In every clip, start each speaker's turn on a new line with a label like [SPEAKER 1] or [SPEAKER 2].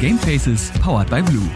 [SPEAKER 1] Gamefaces powered by Blue.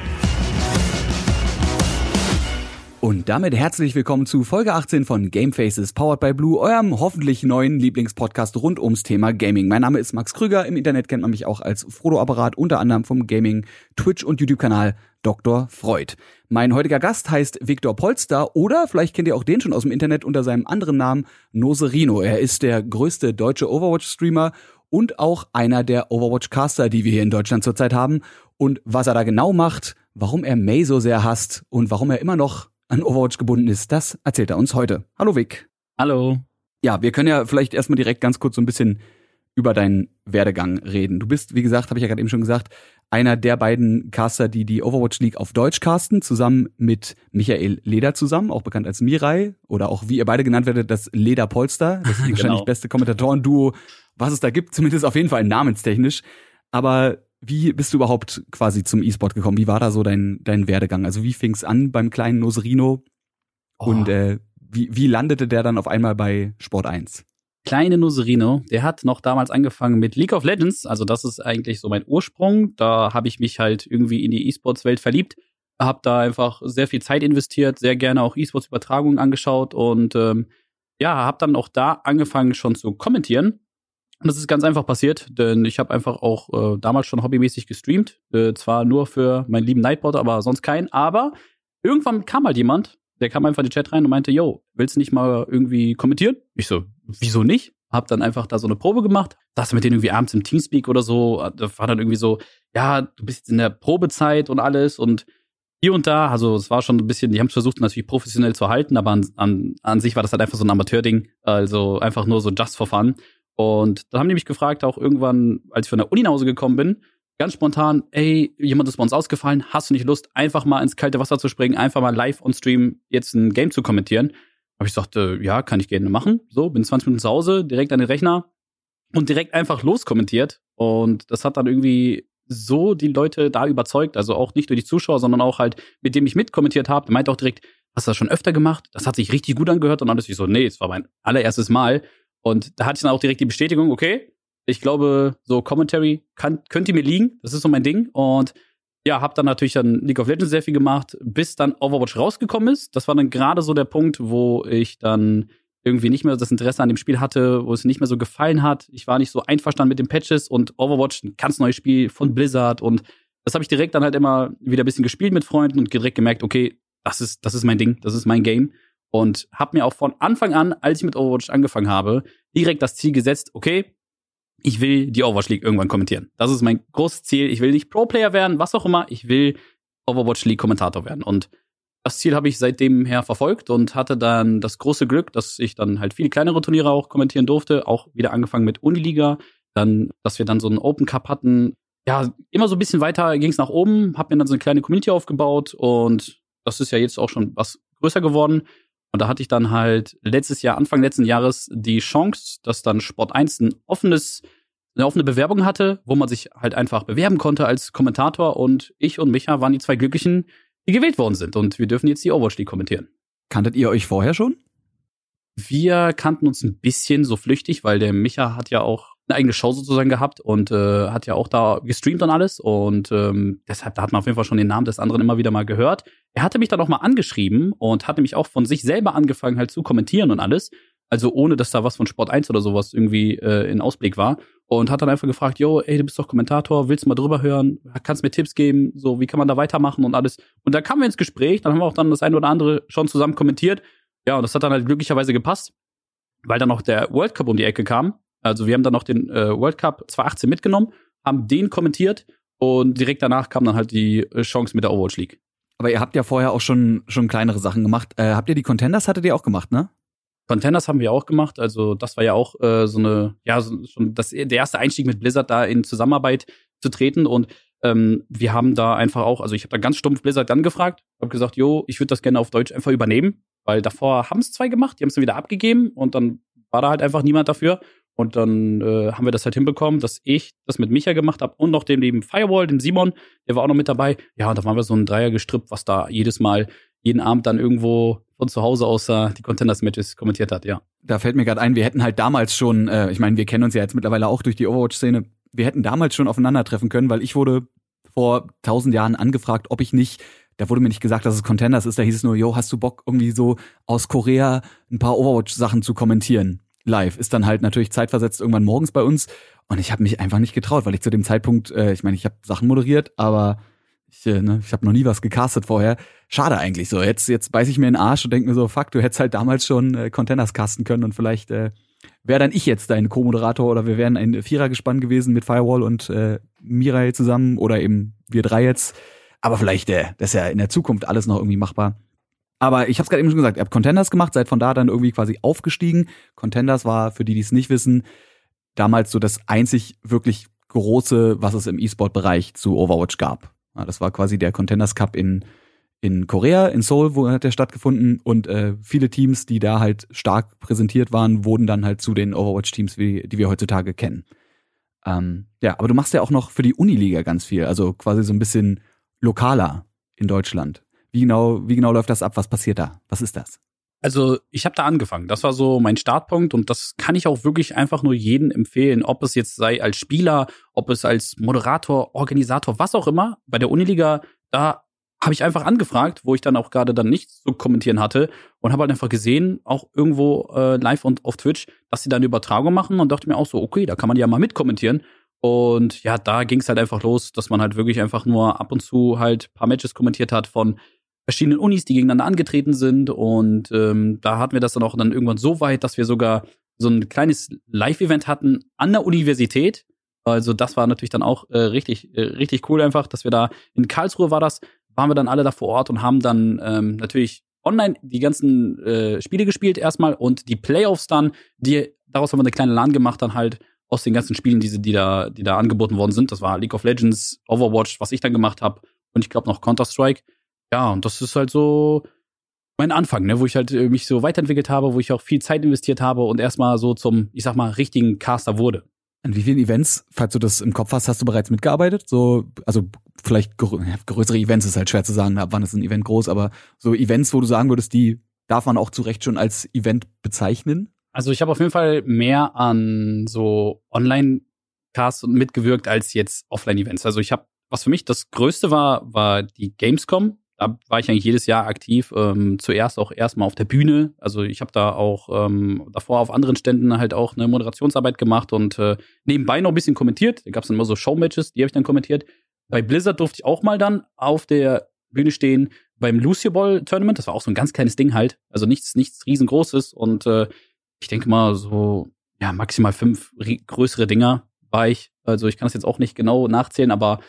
[SPEAKER 2] Und damit herzlich willkommen zu Folge 18 von Gamefaces powered by Blue, eurem hoffentlich neuen Lieblingspodcast rund ums Thema Gaming. Mein Name ist Max Krüger, im Internet kennt man mich auch als Frodo-Apparat, unter anderem vom Gaming, Twitch und YouTube-Kanal Dr. Freud. Mein heutiger Gast heißt Viktor Polster oder vielleicht kennt ihr auch den schon aus dem Internet unter seinem anderen Namen Noserino. Er ist der größte deutsche Overwatch-Streamer und auch einer der Overwatch-Caster, die wir hier in Deutschland zurzeit haben. Und was er da genau macht, warum er May so sehr hasst und warum er immer noch an Overwatch gebunden ist, das erzählt er uns heute. Hallo Vic.
[SPEAKER 3] Hallo.
[SPEAKER 2] Ja, wir können ja vielleicht erstmal direkt ganz kurz so ein bisschen über deinen Werdegang reden. Du bist, wie gesagt, habe ich ja gerade eben schon gesagt, einer der beiden Caster, die die Overwatch League auf Deutsch casten, zusammen mit Michael Leder zusammen, auch bekannt als Mirai oder auch wie ihr beide genannt werdet, das Leder Polster, das wahrscheinlich genau. beste Kommentatoren-Duo was es da gibt, zumindest auf jeden Fall namenstechnisch. Aber wie bist du überhaupt quasi zum E-Sport gekommen? Wie war da so dein, dein Werdegang? Also wie fing es an beim kleinen Noserino? Oh. Und äh, wie, wie landete der dann auf einmal bei Sport 1?
[SPEAKER 3] Kleine Noserino, der hat noch damals angefangen mit League of Legends. Also das ist eigentlich so mein Ursprung. Da habe ich mich halt irgendwie in die E-Sports-Welt verliebt. Habe da einfach sehr viel Zeit investiert, sehr gerne auch E-Sports-Übertragungen angeschaut und ähm, ja, habe dann auch da angefangen schon zu kommentieren und das ist ganz einfach passiert, denn ich habe einfach auch äh, damals schon hobbymäßig gestreamt. Äh, zwar nur für meinen lieben Nightbot, aber sonst keinen. Aber irgendwann kam halt jemand, der kam einfach in den Chat rein und meinte, yo, willst du nicht mal irgendwie kommentieren? Ich so, wieso nicht? Hab dann einfach da so eine Probe gemacht. Das mit denen irgendwie abends im Teamspeak oder so. Da war dann irgendwie so, ja, du bist jetzt in der Probezeit und alles und hier und da, also es war schon ein bisschen, die haben es versucht natürlich professionell zu halten, aber an, an, an sich war das halt einfach so ein Amateurding, also einfach nur so just for fun. Und dann haben die mich gefragt, auch irgendwann, als ich von der Uni nach Hause gekommen bin, ganz spontan, ey, jemand ist bei uns ausgefallen, hast du nicht Lust, einfach mal ins kalte Wasser zu springen, einfach mal live on Stream jetzt ein Game zu kommentieren? Habe ich gesagt, äh, ja, kann ich gerne machen. So, bin 20 Minuten zu Hause, direkt an den Rechner und direkt einfach loskommentiert. Und das hat dann irgendwie so die Leute da überzeugt, also auch nicht durch die Zuschauer, sondern auch halt, mit dem ich mitkommentiert habe, der meinte auch direkt, hast du das schon öfter gemacht? Das hat sich richtig gut angehört und dann ist ich so, nee, es war mein allererstes Mal. Und da hatte ich dann auch direkt die Bestätigung, okay, ich glaube, so Commentary kann, könnte mir liegen. Das ist so mein Ding. Und ja, habe dann natürlich dann League of Legends sehr viel gemacht, bis dann Overwatch rausgekommen ist. Das war dann gerade so der Punkt, wo ich dann irgendwie nicht mehr das Interesse an dem Spiel hatte, wo es nicht mehr so gefallen hat. Ich war nicht so einverstanden mit den Patches und Overwatch, ein ganz neues Spiel von Blizzard und das habe ich direkt dann halt immer wieder ein bisschen gespielt mit Freunden und direkt gemerkt, okay, das ist das ist mein Ding, das ist mein Game und habe mir auch von Anfang an, als ich mit Overwatch angefangen habe, direkt das Ziel gesetzt, okay, ich will die Overwatch League irgendwann kommentieren. Das ist mein großes Ziel. Ich will nicht Pro-Player werden, was auch immer. Ich will Overwatch League Kommentator werden. Und das Ziel habe ich seitdem her verfolgt und hatte dann das große Glück, dass ich dann halt viele kleinere Turniere auch kommentieren durfte. Auch wieder angefangen mit Uniliga. Dann, dass wir dann so einen Open Cup hatten. Ja, immer so ein bisschen weiter ging es nach oben. Hab mir dann so eine kleine Community aufgebaut und das ist ja jetzt auch schon was größer geworden. Und da hatte ich dann halt letztes Jahr, Anfang letzten Jahres, die Chance, dass dann Sport 1 ein offenes, eine offene Bewerbung hatte, wo man sich halt einfach bewerben konnte als Kommentator. Und ich und Micha waren die zwei Glücklichen, die gewählt worden sind. Und wir dürfen jetzt die Overwatch League kommentieren.
[SPEAKER 2] Kanntet ihr euch vorher schon?
[SPEAKER 3] Wir kannten uns ein bisschen so flüchtig, weil der Micha hat ja auch eine eigene Show sozusagen gehabt und äh, hat ja auch da gestreamt und alles. Und ähm, deshalb, da hat man auf jeden Fall schon den Namen des anderen immer wieder mal gehört. Er hatte mich dann auch mal angeschrieben und hatte mich auch von sich selber angefangen halt zu kommentieren und alles. Also ohne, dass da was von Sport 1 oder sowas irgendwie äh, in Ausblick war. Und hat dann einfach gefragt, yo, ey, du bist doch Kommentator, willst du mal drüber hören? Kannst mir Tipps geben? So, wie kann man da weitermachen und alles? Und da kamen wir ins Gespräch, dann haben wir auch dann das eine oder andere schon zusammen kommentiert. Ja, und das hat dann halt glücklicherweise gepasst, weil dann noch der World Cup um die Ecke kam also wir haben dann noch den äh, World Cup 2018 mitgenommen, haben den kommentiert und direkt danach kam dann halt die äh, Chance mit der Overwatch League.
[SPEAKER 2] Aber ihr habt ja vorher auch schon, schon kleinere Sachen gemacht. Äh, habt ihr die Contenders, hattet ihr auch gemacht, ne?
[SPEAKER 3] Contenders haben wir auch gemacht. Also das war ja auch äh, so eine, ja, so, schon das, der erste Einstieg mit Blizzard da in Zusammenarbeit zu treten. Und ähm, wir haben da einfach auch, also ich habe da ganz stumpf Blizzard dann gefragt, habe gesagt, jo, ich würde das gerne auf Deutsch einfach übernehmen, weil davor haben es zwei gemacht, die haben es dann wieder abgegeben und dann war da halt einfach niemand dafür. Und dann äh, haben wir das halt hinbekommen, dass ich das mit Micha gemacht habe und noch dem lieben Firewall, dem Simon, der war auch noch mit dabei. Ja, und da waren wir so ein Dreiergestrüpp, was da jedes Mal, jeden Abend dann irgendwo von zu Hause aus äh, die Contenders-Matches kommentiert hat, ja.
[SPEAKER 2] Da fällt mir gerade ein, wir hätten halt damals schon, äh, ich meine, wir kennen uns ja jetzt mittlerweile auch durch die Overwatch-Szene, wir hätten damals schon aufeinandertreffen können, weil ich wurde vor tausend Jahren angefragt, ob ich nicht, da wurde mir nicht gesagt, dass es Contenders ist, da hieß es nur, yo, hast du Bock, irgendwie so aus Korea ein paar Overwatch-Sachen zu kommentieren? Live. Ist dann halt natürlich zeitversetzt irgendwann morgens bei uns. Und ich habe mich einfach nicht getraut, weil ich zu dem Zeitpunkt, äh, ich meine, ich habe Sachen moderiert, aber ich, äh, ne, ich habe noch nie was gecastet vorher. Schade eigentlich so. Jetzt, jetzt beiß ich mir in den Arsch und denk mir so, fuck, du hättest halt damals schon äh, Containers casten können und vielleicht äh, wäre dann ich jetzt dein Co-Moderator oder wir wären ein Vierergespann gewesen mit Firewall und äh, Mirai zusammen oder eben wir drei jetzt. Aber vielleicht, äh, das ist ja in der Zukunft alles noch irgendwie machbar. Aber ich habe es gerade eben schon gesagt, ihr habt Contenders gemacht, seid von da dann irgendwie quasi aufgestiegen. Contenders war, für die, die es nicht wissen, damals so das einzig wirklich große, was es im E-Sport-Bereich zu Overwatch gab. Ja, das war quasi der Contenders Cup in in Korea, in Seoul, wo hat der stattgefunden und äh, viele Teams, die da halt stark präsentiert waren, wurden dann halt zu den Overwatch-Teams, die wir heutzutage kennen. Ähm, ja, aber du machst ja auch noch für die Uniliga ganz viel, also quasi so ein bisschen lokaler in Deutschland. Wie genau, wie genau läuft das ab? Was passiert da? Was ist das?
[SPEAKER 3] Also ich habe da angefangen. Das war so mein Startpunkt und das kann ich auch wirklich einfach nur jedem empfehlen, ob es jetzt sei als Spieler, ob es als Moderator, Organisator, was auch immer. Bei der Uniliga, da habe ich einfach angefragt, wo ich dann auch gerade dann nichts zu kommentieren hatte und habe halt einfach gesehen, auch irgendwo äh, live und auf Twitch, dass sie da eine Übertragung machen und dachte mir auch so, okay, da kann man ja mal mitkommentieren. Und ja, da ging es halt einfach los, dass man halt wirklich einfach nur ab und zu halt paar Matches kommentiert hat von verschiedenen Unis, die gegeneinander angetreten sind. Und ähm, da hatten wir das dann auch dann irgendwann so weit, dass wir sogar so ein kleines Live-Event hatten an der Universität. Also das war natürlich dann auch äh, richtig, äh, richtig cool einfach, dass wir da in Karlsruhe war das, waren wir dann alle da vor Ort und haben dann ähm, natürlich online die ganzen äh, Spiele gespielt erstmal und die Playoffs dann, die daraus haben wir eine kleine LAN gemacht dann halt aus den ganzen Spielen, die, die da, die da angeboten worden sind. Das war League of Legends, Overwatch, was ich dann gemacht habe und ich glaube noch Counter Strike. Ja, und das ist halt so mein Anfang, ne, wo ich halt äh, mich so weiterentwickelt habe, wo ich auch viel Zeit investiert habe und erstmal so zum, ich sag mal, richtigen Caster wurde.
[SPEAKER 2] An wie vielen Events, falls du das im Kopf hast, hast du bereits mitgearbeitet? So, also vielleicht größere Events ist halt schwer zu sagen, ab wann ist ein Event groß, aber so Events, wo du sagen würdest, die darf man auch zu Recht schon als Event bezeichnen?
[SPEAKER 3] Also ich habe auf jeden Fall mehr an so Online-Casts mitgewirkt als jetzt Offline-Events. Also ich habe, was für mich das Größte war, war die Gamescom da war ich eigentlich jedes Jahr aktiv. Ähm, zuerst auch erstmal auf der Bühne. Also ich habe da auch ähm, davor auf anderen Ständen halt auch eine Moderationsarbeit gemacht und äh, nebenbei noch ein bisschen kommentiert. Da gab es dann immer so Showmatches, die habe ich dann kommentiert. Bei Blizzard durfte ich auch mal dann auf der Bühne stehen beim Lucio Ball Tournament. Das war auch so ein ganz kleines Ding halt. Also nichts, nichts riesengroßes. Und äh, ich denke mal so, ja, maximal fünf größere Dinger war ich. Also ich kann das jetzt auch nicht genau nachzählen, aber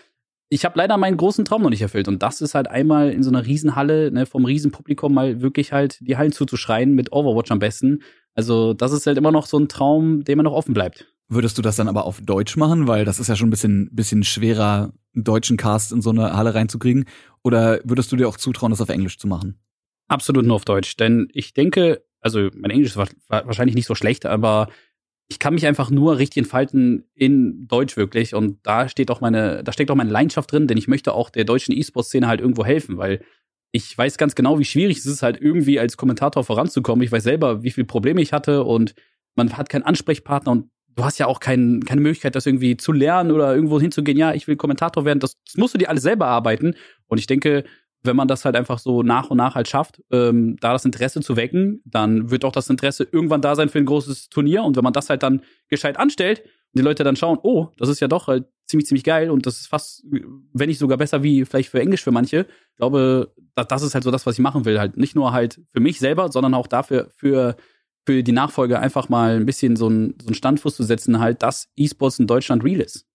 [SPEAKER 3] ich habe leider meinen großen Traum noch nicht erfüllt. Und das ist halt einmal in so einer Riesenhalle, ne, vom Riesenpublikum mal wirklich halt die Hallen zuzuschreien, mit Overwatch am besten. Also, das ist halt immer noch so ein Traum, der mir noch offen bleibt.
[SPEAKER 2] Würdest du das dann aber auf Deutsch machen? Weil das ist ja schon ein bisschen, bisschen schwerer, einen deutschen Cast in so eine Halle reinzukriegen. Oder würdest du dir auch zutrauen, das auf Englisch zu machen?
[SPEAKER 3] Absolut nur auf Deutsch. Denn ich denke, also mein Englisch ist wahrscheinlich nicht so schlecht, aber ich kann mich einfach nur richtig entfalten in Deutsch wirklich. Und da steht auch meine, da steckt auch meine Leidenschaft drin, denn ich möchte auch der deutschen E-Sport-Szene halt irgendwo helfen, weil ich weiß ganz genau, wie schwierig es ist, halt irgendwie als Kommentator voranzukommen. Ich weiß selber, wie viele Probleme ich hatte und man hat keinen Ansprechpartner und du hast ja auch kein, keine Möglichkeit, das irgendwie zu lernen oder irgendwo hinzugehen, ja, ich will Kommentator werden. Das, das musst du dir alles selber arbeiten. Und ich denke, wenn man das halt einfach so nach und nach halt schafft, ähm, da das Interesse zu wecken, dann wird auch das Interesse irgendwann da sein für ein großes Turnier. Und wenn man das halt dann gescheit anstellt und die Leute dann schauen, oh, das ist ja doch halt ziemlich, ziemlich geil und das ist fast, wenn nicht sogar besser wie vielleicht für Englisch für manche. Ich glaube, das, das ist halt so das, was ich machen will. Halt nicht nur halt für mich selber, sondern auch dafür, für, für die Nachfolge einfach mal ein bisschen so einen, so einen Standfuß zu setzen, halt, dass E-Sports in Deutschland real ist.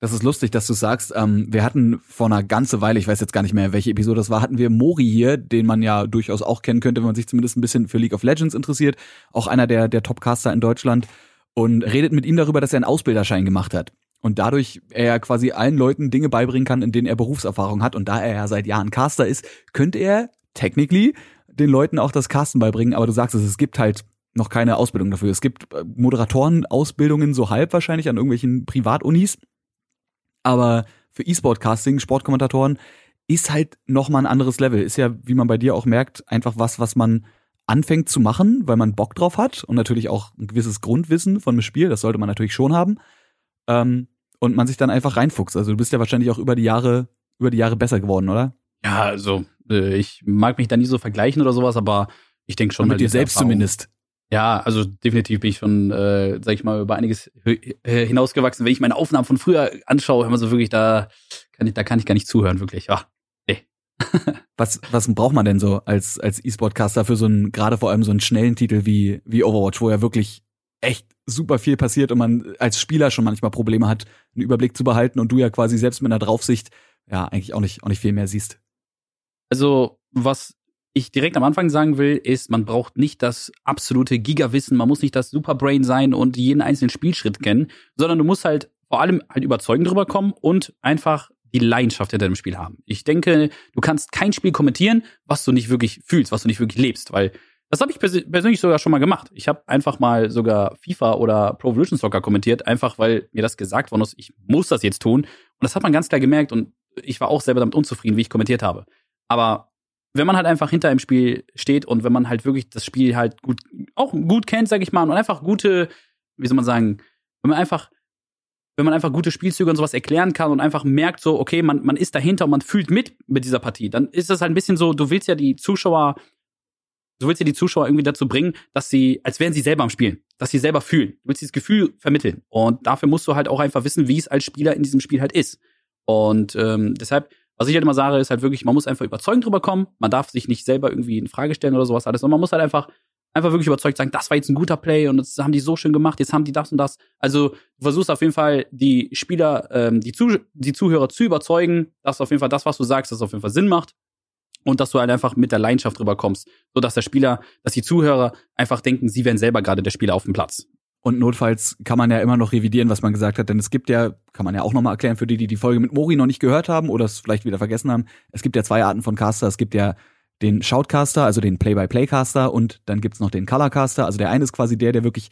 [SPEAKER 2] Das ist lustig, dass du sagst, ähm, wir hatten vor einer ganze Weile, ich weiß jetzt gar nicht mehr, welche Episode das war, hatten wir Mori hier, den man ja durchaus auch kennen könnte, wenn man sich zumindest ein bisschen für League of Legends interessiert. Auch einer der, der Topcaster in Deutschland. Und redet mit ihm darüber, dass er einen Ausbilderschein gemacht hat. Und dadurch er quasi allen Leuten Dinge beibringen kann, in denen er Berufserfahrung hat. Und da er ja seit Jahren Caster ist, könnte er technically den Leuten auch das Casten beibringen. Aber du sagst es, es gibt halt noch keine Ausbildung dafür. Es gibt äh, Moderatoren-Ausbildungen so halb wahrscheinlich an irgendwelchen Privatunis aber für E-Sport-Casting, Sportkommentatoren, ist halt nochmal ein anderes Level. Ist ja, wie man bei dir auch merkt, einfach was, was man anfängt zu machen, weil man Bock drauf hat und natürlich auch ein gewisses Grundwissen von dem Spiel, das sollte man natürlich schon haben. Ähm, und man sich dann einfach reinfuchst. Also du bist ja wahrscheinlich auch über die Jahre, über die Jahre besser geworden, oder?
[SPEAKER 3] Ja, also äh, ich mag mich da nie so vergleichen oder sowas, aber ich denke schon.
[SPEAKER 2] Und mit dir selbst Erfahrung, zumindest.
[SPEAKER 3] Ja, also definitiv bin ich schon, äh, sag ich mal, über einiges hinausgewachsen. Wenn ich meine Aufnahmen von früher anschaue, immer so wirklich, da kann ich, da kann ich gar nicht zuhören, wirklich. Ja, ey.
[SPEAKER 2] was, was braucht man denn so als, als E-Sportcaster für so einen, gerade vor allem so einen schnellen Titel wie, wie Overwatch, wo ja wirklich echt super viel passiert und man als Spieler schon manchmal Probleme hat, einen Überblick zu behalten und du ja quasi selbst mit einer Draufsicht ja eigentlich auch nicht, auch nicht viel mehr siehst.
[SPEAKER 3] Also, was ich direkt am Anfang sagen will, ist, man braucht nicht das absolute Gigawissen, man muss nicht das Superbrain sein und jeden einzelnen Spielschritt kennen, sondern du musst halt vor allem halt überzeugend drüber kommen und einfach die Leidenschaft hinter dem Spiel haben. Ich denke, du kannst kein Spiel kommentieren, was du nicht wirklich fühlst, was du nicht wirklich lebst, weil das habe ich pers persönlich sogar schon mal gemacht. Ich habe einfach mal sogar FIFA oder Pro Evolution Soccer kommentiert, einfach weil mir das gesagt worden ist, ich muss das jetzt tun. Und das hat man ganz klar gemerkt und ich war auch selber damit unzufrieden, wie ich kommentiert habe. Aber wenn man halt einfach hinter einem Spiel steht und wenn man halt wirklich das Spiel halt gut, auch gut kennt, sag ich mal, und einfach gute, wie soll man sagen, wenn man einfach, wenn man einfach gute Spielzüge und sowas erklären kann und einfach merkt so, okay, man, man ist dahinter und man fühlt mit mit dieser Partie, dann ist das halt ein bisschen so, du willst ja die Zuschauer, du willst ja die Zuschauer irgendwie dazu bringen, dass sie, als wären sie selber am Spielen, dass sie selber fühlen. Du willst dieses Gefühl vermitteln. Und dafür musst du halt auch einfach wissen, wie es als Spieler in diesem Spiel halt ist. Und ähm, deshalb was ich halt immer sage, ist halt wirklich, man muss einfach überzeugend drüber kommen. Man darf sich nicht selber irgendwie in Frage stellen oder sowas alles. Und man muss halt einfach, einfach wirklich überzeugt sagen, das war jetzt ein guter Play und das haben die so schön gemacht, jetzt haben die das und das. Also du versuchst auf jeden Fall die Spieler, ähm, die, Zuh die Zuhörer zu überzeugen, dass auf jeden Fall das, was du sagst, dass auf jeden Fall Sinn macht. Und dass du halt einfach mit der Leidenschaft drüber kommst, so dass der Spieler, dass die Zuhörer einfach denken, sie wären selber gerade der Spieler auf dem Platz.
[SPEAKER 2] Und notfalls kann man ja immer noch revidieren, was man gesagt hat, denn es gibt ja, kann man ja auch nochmal erklären für die, die die Folge mit Mori noch nicht gehört haben oder es vielleicht wieder vergessen haben. Es gibt ja zwei Arten von Caster. Es gibt ja den Shoutcaster, also den Play-by-Play-Caster und dann gibt's noch den Colorcaster. Also der eine ist quasi der, der wirklich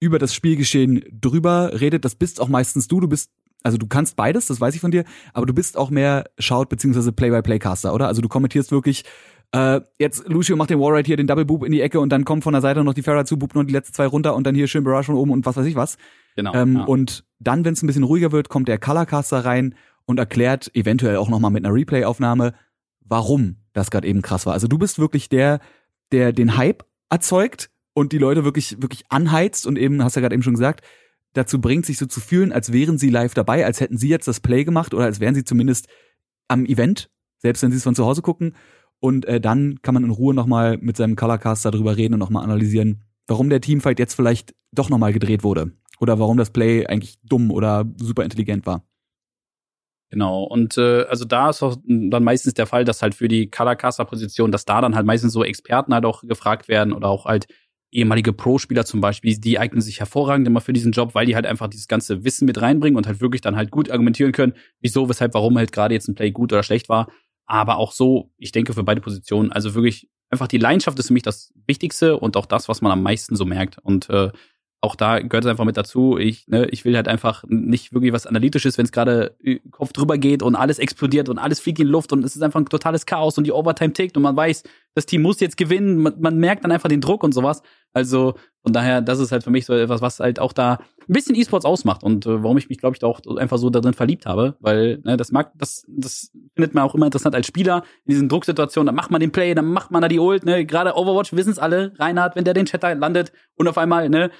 [SPEAKER 2] über das Spielgeschehen drüber redet. Das bist auch meistens du. Du bist, also du kannst beides, das weiß ich von dir, aber du bist auch mehr Shout- beziehungsweise Play-by-Play-Caster, oder? Also du kommentierst wirklich äh, jetzt Lucio macht den Warride hier den Double Boop in die Ecke und dann kommt von der Seite noch die Farah zu, boopt noch die letzten zwei runter und dann hier schön Barrage von oben und was weiß ich was.
[SPEAKER 3] Genau.
[SPEAKER 2] Ähm, ja. Und dann, wenn es ein bisschen ruhiger wird, kommt der Colorcaster rein und erklärt eventuell auch nochmal mit einer Replay-Aufnahme, warum das gerade eben krass war. Also du bist wirklich der, der den Hype erzeugt und die Leute wirklich, wirklich anheizt und eben, hast ja gerade eben schon gesagt, dazu bringt, sich so zu fühlen, als wären sie live dabei, als hätten sie jetzt das Play gemacht oder als wären sie zumindest am Event, selbst wenn sie es von zu Hause gucken. Und äh, dann kann man in Ruhe nochmal mit seinem Colorcaster darüber reden und nochmal analysieren, warum der Teamfight jetzt vielleicht doch nochmal gedreht wurde. Oder warum das Play eigentlich dumm oder super intelligent war.
[SPEAKER 3] Genau, und äh, also da ist auch dann meistens der Fall, dass halt für die Colorcaster-Position, dass da dann halt meistens so Experten halt auch gefragt werden oder auch halt ehemalige Pro-Spieler zum Beispiel, die eignen sich hervorragend immer für diesen Job, weil die halt einfach dieses ganze Wissen mit reinbringen und halt wirklich dann halt gut argumentieren können, wieso, weshalb, warum halt gerade jetzt ein Play gut oder schlecht war. Aber auch so, ich denke für beide Positionen, also wirklich einfach die Leidenschaft ist für mich das Wichtigste und auch das, was man am meisten so merkt. Und äh, auch da gehört es einfach mit dazu. Ich, ne, ich will halt einfach nicht wirklich was Analytisches, wenn es gerade Kopf drüber geht und alles explodiert und alles fliegt in die Luft und es ist einfach ein totales Chaos und die Overtime tickt und man weiß, das Team muss jetzt gewinnen. Man, man merkt dann einfach den Druck und sowas. Also von daher, das ist halt für mich so etwas, was halt auch da ein bisschen E-Sports ausmacht und äh, warum ich mich, glaube ich, auch einfach so darin verliebt habe, weil ne, das mag, das, das findet man auch immer interessant als Spieler in diesen Drucksituationen. Dann macht man den Play, dann macht man da die Ult. Ne, gerade Overwatch wissen es alle. Reinhard, wenn der den Chat landet und auf einmal ne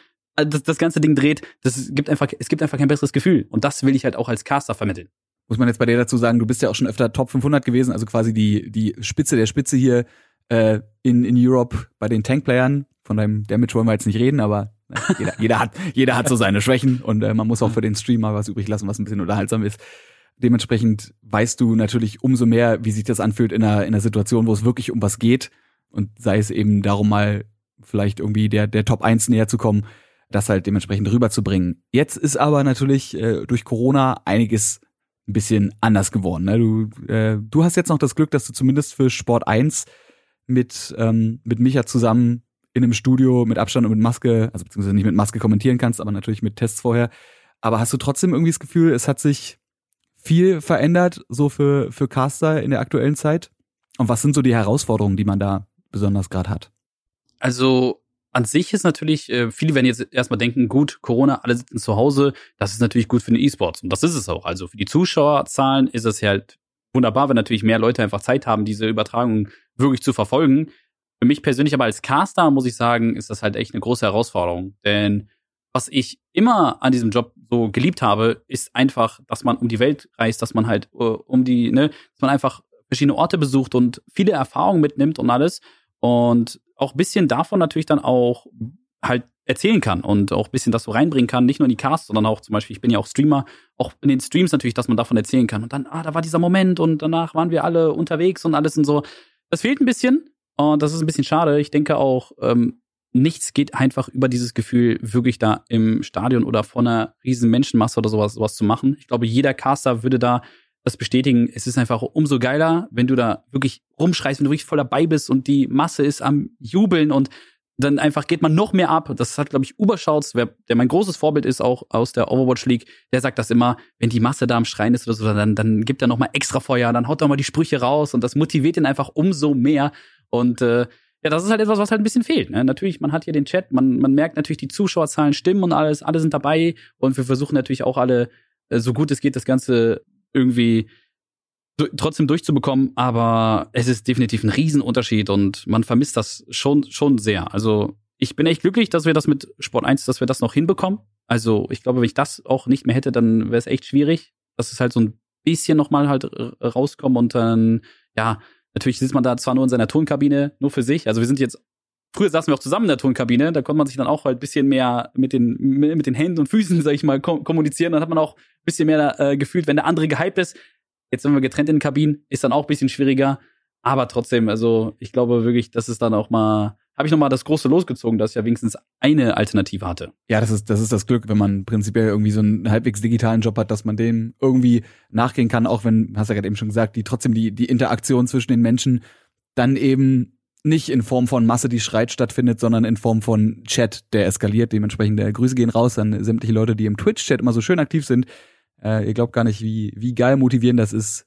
[SPEAKER 3] das, das ganze Ding dreht, das gibt einfach, es gibt einfach kein besseres Gefühl. Und das will ich halt auch als Caster vermitteln.
[SPEAKER 2] Muss man jetzt bei dir dazu sagen, du bist ja auch schon öfter Top 500 gewesen, also quasi die, die Spitze der Spitze hier äh, in, in Europe bei den Tankplayern. Von deinem Damage wollen wir jetzt nicht reden, aber ne, jeder, jeder, hat, jeder hat so seine Schwächen und äh, man muss auch für den Streamer was übrig lassen, was ein bisschen unterhaltsam ist. Dementsprechend weißt du natürlich umso mehr, wie sich das anfühlt in einer, in einer Situation, wo es wirklich um was geht und sei es eben darum mal vielleicht irgendwie der, der Top 1 näher zu kommen das halt dementsprechend rüberzubringen. Jetzt ist aber natürlich äh, durch Corona einiges ein bisschen anders geworden. Ne? Du, äh, du hast jetzt noch das Glück, dass du zumindest für Sport 1 mit, ähm, mit Micha zusammen in einem Studio mit Abstand und mit Maske, also beziehungsweise nicht mit Maske kommentieren kannst, aber natürlich mit Tests vorher. Aber hast du trotzdem irgendwie das Gefühl, es hat sich viel verändert, so für, für Caster in der aktuellen Zeit? Und was sind so die Herausforderungen, die man da besonders gerade hat?
[SPEAKER 3] Also an sich ist natürlich, äh, viele werden jetzt erstmal denken, gut, Corona, alle sitzen zu Hause, das ist natürlich gut für den E-Sports. Und das ist es auch. Also für die Zuschauerzahlen ist es halt wunderbar, wenn natürlich mehr Leute einfach Zeit haben, diese Übertragung wirklich zu verfolgen. Für mich persönlich aber als Caster, muss ich sagen, ist das halt echt eine große Herausforderung. Denn was ich immer an diesem Job so geliebt habe, ist einfach, dass man um die Welt reist, dass man halt uh, um die, ne, dass man einfach verschiedene Orte besucht und viele Erfahrungen mitnimmt und alles. Und auch bisschen davon natürlich dann auch halt erzählen kann und auch bisschen das so reinbringen kann, nicht nur in die Casts, sondern auch zum Beispiel, ich bin ja auch Streamer, auch in den Streams natürlich, dass man davon erzählen kann. Und dann, ah, da war dieser Moment und danach waren wir alle unterwegs und alles und so. Das fehlt ein bisschen und das ist ein bisschen schade. Ich denke auch, ähm, nichts geht einfach über dieses Gefühl, wirklich da im Stadion oder vor einer riesen Menschenmasse oder sowas, sowas zu machen. Ich glaube, jeder Caster würde da das bestätigen. Es ist einfach umso geiler, wenn du da wirklich rumschreist, wenn du wirklich voll dabei bist und die Masse ist am Jubeln und dann einfach geht man noch mehr ab. Das hat, glaube ich, Uberschauts, wer, der mein großes Vorbild ist, auch aus der Overwatch League, der sagt das immer, wenn die Masse da am Schreien ist oder so, dann, dann gibt er noch mal extra Feuer, dann haut er mal die Sprüche raus und das motiviert ihn einfach umso mehr. Und äh, ja, das ist halt etwas, was halt ein bisschen fehlt. Ne? Natürlich, man hat hier den Chat, man, man merkt natürlich, die Zuschauerzahlen stimmen und alles, alle sind dabei und wir versuchen natürlich auch alle, äh, so gut es geht, das Ganze irgendwie trotzdem durchzubekommen, aber es ist definitiv ein Riesenunterschied und man vermisst das schon, schon sehr. Also ich bin echt glücklich, dass wir das mit Sport 1, dass wir das noch hinbekommen. Also ich glaube, wenn ich das auch nicht mehr hätte, dann wäre es echt schwierig, dass es halt so ein bisschen nochmal halt rauskommt und dann, ja, natürlich sitzt man da zwar nur in seiner Tonkabine, nur für sich. Also wir sind jetzt Früher saßen wir auch zusammen in der Tonkabine, da konnte man sich dann auch halt ein bisschen mehr mit den, mit den Händen und Füßen, sag ich mal, kommunizieren. Dann hat man auch ein bisschen mehr äh, gefühlt, wenn der andere gehypt ist. Jetzt sind wir getrennt in den Kabinen, ist dann auch ein bisschen schwieriger. Aber trotzdem, also ich glaube wirklich, dass es dann auch mal, habe ich nochmal das große losgezogen, dass ich ja wenigstens eine Alternative hatte.
[SPEAKER 2] Ja, das ist, das ist das Glück, wenn man prinzipiell irgendwie so einen halbwegs digitalen Job hat, dass man dem irgendwie nachgehen kann, auch wenn, hast du ja gerade eben schon gesagt, die trotzdem die, die Interaktion zwischen den Menschen dann eben nicht in Form von Masse, die schreit, stattfindet, sondern in Form von Chat, der eskaliert. Dementsprechend der Grüße gehen raus an sämtliche Leute, die im Twitch-Chat immer so schön aktiv sind. Äh, ihr glaubt gar nicht, wie, wie geil motivierend das ist,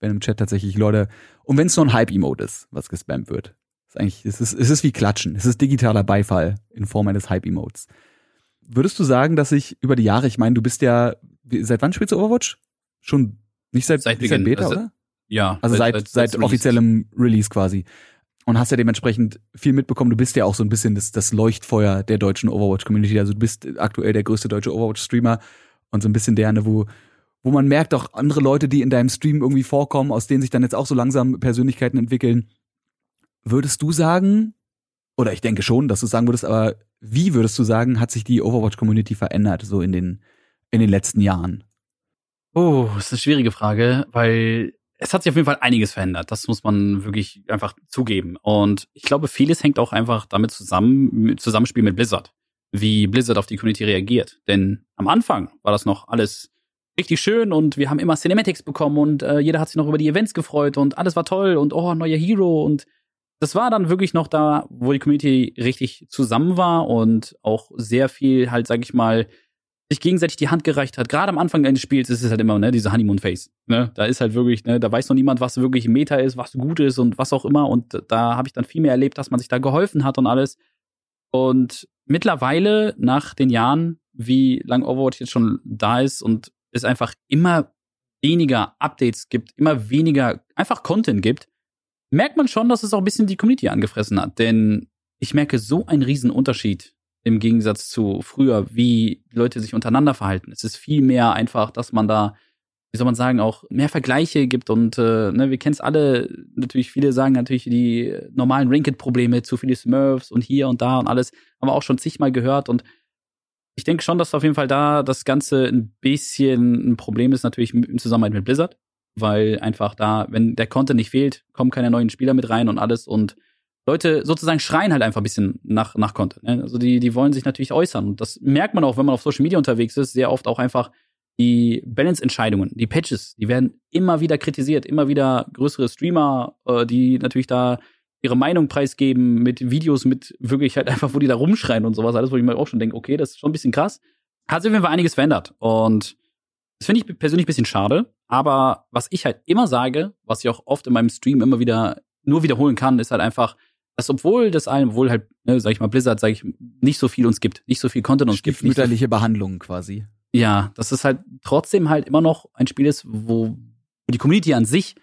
[SPEAKER 2] wenn im Chat tatsächlich Leute, und wenn es nur ein Hype-Emote ist, was gespammt wird. Ist eigentlich, es ist, es ist wie Klatschen. Es ist digitaler Beifall in Form eines Hype-Emotes. Würdest du sagen, dass ich über die Jahre, ich meine, du bist ja, seit wann spielst du Overwatch? Schon nicht seit,
[SPEAKER 3] seit,
[SPEAKER 2] nicht seit Beta,
[SPEAKER 3] also,
[SPEAKER 2] oder?
[SPEAKER 3] Ja.
[SPEAKER 2] Also seit, seit, seit, seit offiziellem Release quasi und hast ja dementsprechend viel mitbekommen. Du bist ja auch so ein bisschen das, das Leuchtfeuer der deutschen Overwatch-Community. Also du bist aktuell der größte deutsche Overwatch-Streamer und so ein bisschen der, ne, wo, wo man merkt auch andere Leute, die in deinem Stream irgendwie vorkommen, aus denen sich dann jetzt auch so langsam Persönlichkeiten entwickeln. Würdest du sagen, oder ich denke schon, dass du sagen würdest, aber wie würdest du sagen, hat sich die Overwatch-Community verändert, so in den, in den letzten Jahren?
[SPEAKER 3] Oh, ist eine schwierige Frage, weil es hat sich auf jeden Fall einiges verändert. Das muss man wirklich einfach zugeben. Und ich glaube, vieles hängt auch einfach damit zusammen, mit Zusammenspiel mit Blizzard. Wie Blizzard auf die Community reagiert. Denn am Anfang war das noch alles richtig schön und wir haben immer Cinematics bekommen und äh, jeder hat sich noch über die Events gefreut und alles war toll und oh, neuer Hero und das war dann wirklich noch da, wo die Community richtig zusammen war und auch sehr viel halt, sag ich mal, sich gegenseitig die Hand gereicht hat. Gerade am Anfang eines Spiels ist es halt immer, ne, diese Honeymoon-Face. Ne? Da ist halt wirklich, ne, da weiß noch niemand, was wirklich Meta ist, was gut ist und was auch immer. Und da habe ich dann viel mehr erlebt, dass man sich da geholfen hat und alles. Und mittlerweile, nach den Jahren, wie lang Overwatch jetzt schon da ist und es einfach immer weniger Updates gibt, immer weniger einfach Content gibt, merkt man schon, dass es auch ein bisschen die Community angefressen hat. Denn ich merke so einen riesen Unterschied im Gegensatz zu früher, wie Leute sich untereinander verhalten. Es ist viel mehr einfach, dass man da, wie soll man sagen, auch mehr Vergleiche gibt und äh, ne, wir kennen es alle, natürlich viele sagen natürlich die normalen Ranked-Probleme, zu viele Smurfs und hier und da und alles, haben wir auch schon zigmal gehört und ich denke schon, dass auf jeden Fall da das Ganze ein bisschen ein Problem ist, natürlich im Zusammenhang mit Blizzard, weil einfach da, wenn der Content nicht fehlt, kommen keine neuen Spieler mit rein und alles und Leute sozusagen schreien halt einfach ein bisschen nach, nach Content. Ne? Also die, die wollen sich natürlich äußern. Und das merkt man auch, wenn man auf Social Media unterwegs ist, sehr oft auch einfach die Balance-Entscheidungen, die Patches, die werden immer wieder kritisiert, immer wieder größere Streamer, äh, die natürlich da ihre Meinung preisgeben mit Videos, mit wirklich halt einfach, wo die da rumschreien und sowas, alles, wo ich mir auch schon denke, okay, das ist schon ein bisschen krass. Hat sich auf jeden Fall einiges verändert. Und das finde ich persönlich ein bisschen schade. Aber was ich halt immer sage, was ich auch oft in meinem Stream immer wieder nur wiederholen kann, ist halt einfach, dass obwohl das allem, obwohl halt, ne, sag ich mal, Blizzard, sag ich, nicht so viel uns gibt, nicht so viel Content uns gibt.
[SPEAKER 2] Mütterliche so Behandlung quasi.
[SPEAKER 3] Ja, dass es halt trotzdem halt immer noch ein Spiel ist, wo, wo die Community an sich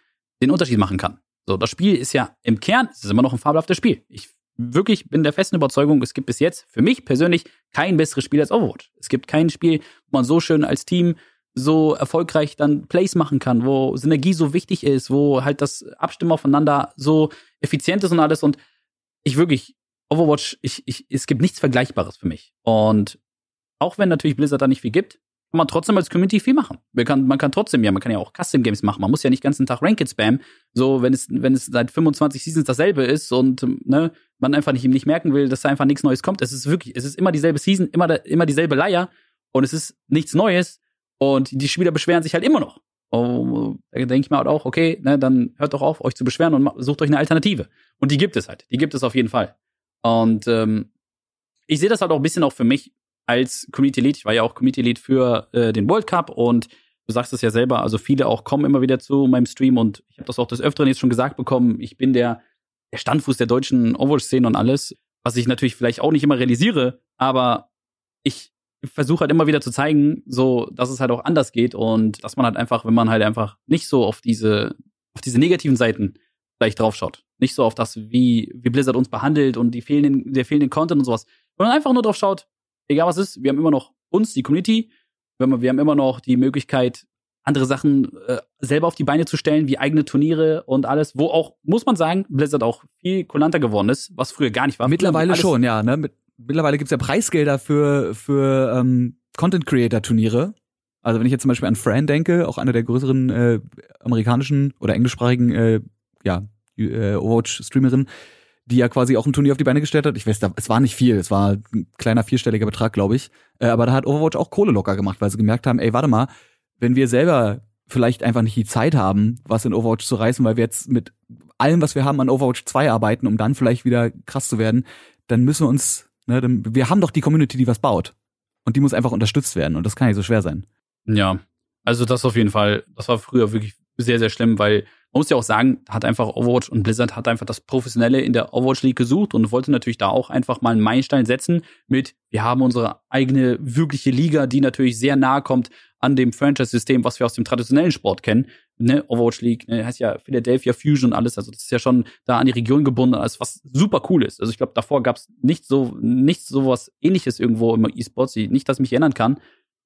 [SPEAKER 3] den Unterschied machen kann. So, das Spiel ist ja im Kern, es ist immer noch ein fabelhaftes Spiel. Ich wirklich bin der festen Überzeugung, es gibt bis jetzt für mich persönlich kein besseres Spiel als Overwatch. Es gibt kein Spiel, wo man so schön als Team so erfolgreich dann Plays machen kann, wo Synergie so wichtig ist, wo halt das Abstimmen aufeinander so effizient ist und alles. Und ich wirklich, Overwatch, ich, ich, es gibt nichts Vergleichbares für mich. Und auch wenn natürlich Blizzard da nicht viel gibt, kann man trotzdem als Community viel machen. Man kann, man kann trotzdem, ja, man kann ja auch Custom Games machen. Man muss ja nicht den ganzen Tag Ranked spammen. So, wenn es, wenn es seit 25 Seasons dasselbe ist und, ne, man einfach nicht, nicht merken will, dass da einfach nichts Neues kommt. Es ist wirklich, es ist immer dieselbe Season, immer, immer dieselbe Leier und es ist nichts Neues und die Spieler beschweren sich halt immer noch. Oh, da denke ich mir halt auch, okay, ne, dann hört doch auf, euch zu beschweren und sucht euch eine Alternative. Und die gibt es halt. Die gibt es auf jeden Fall. Und ähm, ich sehe das halt auch ein bisschen auch für mich als Community Lead. Ich war ja auch Community Lead für äh, den World Cup und du sagst es ja selber, also viele auch kommen immer wieder zu meinem Stream und ich habe das auch des Öfteren jetzt schon gesagt bekommen. Ich bin der, der Standfuß der deutschen Overwatch-Szene und alles, was ich natürlich vielleicht auch nicht immer realisiere, aber ich versuche halt immer wieder zu zeigen, so, dass es halt auch anders geht und dass man halt einfach, wenn man halt einfach nicht so auf diese, auf diese negativen Seiten vielleicht draufschaut, nicht so auf das, wie, wie Blizzard uns behandelt und die fehlenden, der fehlenden Content und sowas, sondern einfach nur drauf schaut, egal was ist, wir haben immer noch uns, die Community, wir haben, wir haben immer noch die Möglichkeit, andere Sachen äh, selber auf die Beine zu stellen, wie eigene Turniere und alles, wo auch, muss man sagen, Blizzard auch viel kulanter geworden ist, was früher gar nicht war.
[SPEAKER 2] Mittlerweile schon, ja, ne? Mit, mittlerweile gibt's ja Preisgelder für, für ähm, Content-Creator-Turniere. Also wenn ich jetzt zum Beispiel an Fran denke, auch einer der größeren äh, amerikanischen oder englischsprachigen äh, ja, äh, Overwatch-Streamerin, die ja quasi auch ein Turnier auf die Beine gestellt hat. Ich weiß, da, es war nicht viel, es war ein kleiner vierstelliger Betrag, glaube ich. Äh, aber da hat Overwatch auch Kohle locker gemacht, weil sie gemerkt haben, ey, warte mal, wenn wir selber vielleicht einfach nicht die Zeit haben, was in Overwatch zu reißen, weil wir jetzt mit allem, was wir haben, an Overwatch 2 arbeiten, um dann vielleicht wieder krass zu werden, dann müssen wir uns Ne, wir haben doch die Community, die was baut. Und die muss einfach unterstützt werden. Und das kann nicht so schwer sein.
[SPEAKER 3] Ja, also das auf jeden Fall. Das war früher wirklich sehr, sehr schlimm, weil man muss ja auch sagen, hat einfach Overwatch und Blizzard hat einfach das Professionelle in der Overwatch League gesucht und wollte natürlich da auch einfach mal einen Meilenstein setzen mit, wir haben unsere eigene wirkliche Liga, die natürlich sehr nahe kommt an dem Franchise-System, was wir aus dem traditionellen Sport kennen. Ne, Overwatch League, ne, heißt ja Philadelphia Fusion und alles, also das ist ja schon da an die Region gebunden, als was super cool ist. Also ich glaube, davor gab es nicht so, nichts sowas ähnliches irgendwo im E-Sports, nicht, dass ich mich erinnern kann.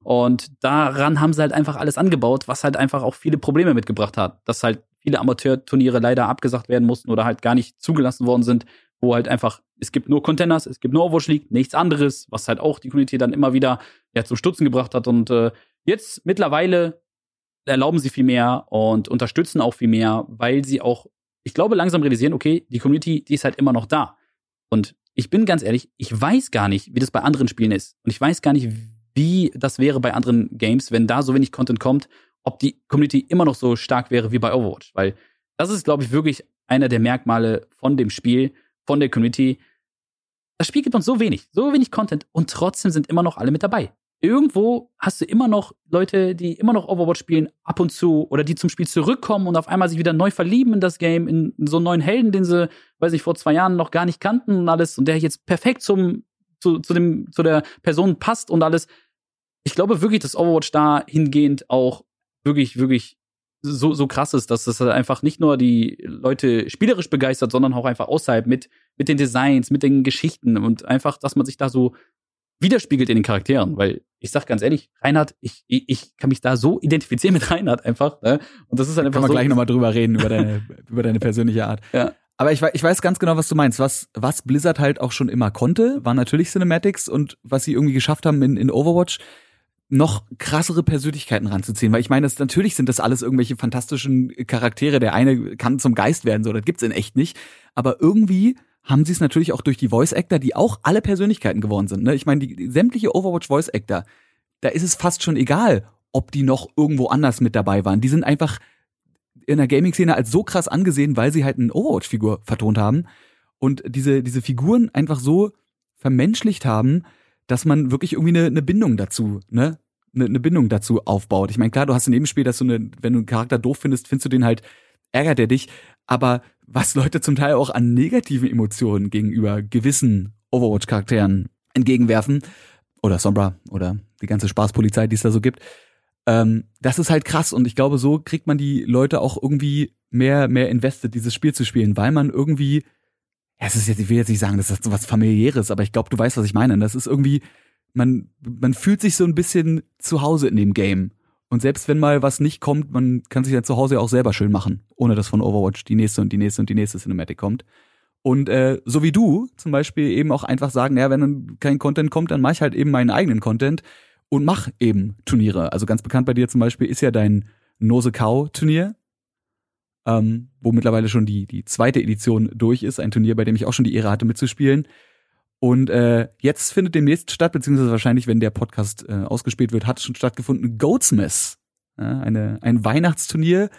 [SPEAKER 3] Und daran haben sie halt einfach alles angebaut, was halt einfach auch viele Probleme mitgebracht hat. Dass halt viele Amateurturniere leider abgesagt werden mussten oder halt gar nicht zugelassen worden sind, wo halt einfach, es gibt nur Containers, es gibt nur Overwatch League, nichts anderes, was halt auch die Community dann immer wieder ja, zum Stutzen gebracht hat. Und äh, jetzt mittlerweile erlauben sie viel mehr und unterstützen auch viel mehr, weil sie auch, ich glaube, langsam realisieren, okay, die Community, die ist halt immer noch da. Und ich bin ganz ehrlich, ich weiß gar nicht, wie das bei anderen Spielen ist. Und ich weiß gar nicht, wie das wäre bei anderen Games, wenn da so wenig Content kommt, ob die Community immer noch so stark wäre wie bei Overwatch. Weil das ist, glaube ich, wirklich einer der Merkmale von dem Spiel, von der Community. Das Spiel gibt uns so wenig, so wenig Content und trotzdem sind immer noch alle mit dabei irgendwo hast du immer noch Leute, die immer noch Overwatch spielen, ab und zu, oder die zum Spiel zurückkommen und auf einmal sich wieder neu verlieben in das Game, in, so einen neuen Helden, den sie, weiß ich, vor zwei Jahren noch gar nicht kannten und alles, und der jetzt perfekt zum, zu, zu dem, zu der Person passt und alles. Ich glaube wirklich, dass Overwatch da hingehend auch wirklich, wirklich so, so krass ist, dass das einfach nicht nur die Leute spielerisch begeistert, sondern auch einfach außerhalb mit, mit den Designs, mit den Geschichten und einfach, dass man sich da so widerspiegelt in den Charakteren, weil ich sag ganz ehrlich, Reinhard, ich, ich, ich kann mich da so identifizieren mit Reinhard einfach. Ne? Und das ist halt einfach.
[SPEAKER 2] Kann man
[SPEAKER 3] so,
[SPEAKER 2] gleich nochmal drüber reden, über deine, über deine persönliche Art.
[SPEAKER 3] Ja.
[SPEAKER 2] Aber ich, ich weiß ganz genau, was du meinst. Was, was Blizzard halt auch schon immer konnte, waren natürlich Cinematics und was sie irgendwie geschafft haben in, in Overwatch, noch krassere Persönlichkeiten ranzuziehen. Weil ich meine, das, natürlich sind das alles irgendwelche fantastischen Charaktere. Der eine kann zum Geist werden, so, das gibt's in echt nicht. Aber irgendwie haben sie es natürlich auch durch die Voice Actor, die auch alle Persönlichkeiten geworden sind. Ne? Ich meine, die, sämtliche Overwatch Voice Actor, da ist es fast schon egal, ob die noch irgendwo anders mit dabei waren. Die sind einfach in der Gaming-Szene als so krass angesehen, weil sie halt eine Overwatch-Figur vertont haben und diese, diese Figuren einfach so vermenschlicht haben, dass man wirklich irgendwie eine, eine Bindung dazu, ne? Eine, eine Bindung dazu aufbaut. Ich meine, klar, du hast ein Nebenspiel, dass du eine, wenn du einen Charakter doof findest, findest du den halt ärgert er dich, aber was Leute zum Teil auch an negativen Emotionen gegenüber gewissen Overwatch-Charakteren entgegenwerfen, oder Sombra oder die ganze Spaßpolizei, die es da so gibt, ähm, das ist halt krass und ich glaube, so kriegt man die Leute auch irgendwie mehr, mehr invested, dieses Spiel zu spielen, weil man irgendwie, ja, es ist jetzt, ich will jetzt nicht sagen, das ist was familiäres, aber ich glaube, du weißt, was ich meine. Das ist irgendwie, man, man fühlt sich so ein bisschen zu Hause in dem Game. Und selbst wenn mal was nicht kommt, man kann sich ja zu Hause auch selber schön machen, ohne dass von Overwatch die nächste und die nächste und die nächste Cinematic kommt. Und äh, so wie du zum Beispiel eben auch einfach sagen, ja, wenn dann kein Content kommt, dann mache ich halt eben meinen eigenen Content und mach eben Turniere. Also ganz bekannt bei dir zum Beispiel ist ja dein Nose Cow Turnier, ähm, wo mittlerweile schon die, die zweite Edition durch ist. Ein Turnier, bei dem ich auch schon die Ehre hatte mitzuspielen. Und äh, jetzt findet demnächst statt, beziehungsweise wahrscheinlich, wenn der Podcast äh, ausgespielt wird, hat schon stattgefunden Goatsmith. Ja, eine, ein Weihnachtsturnier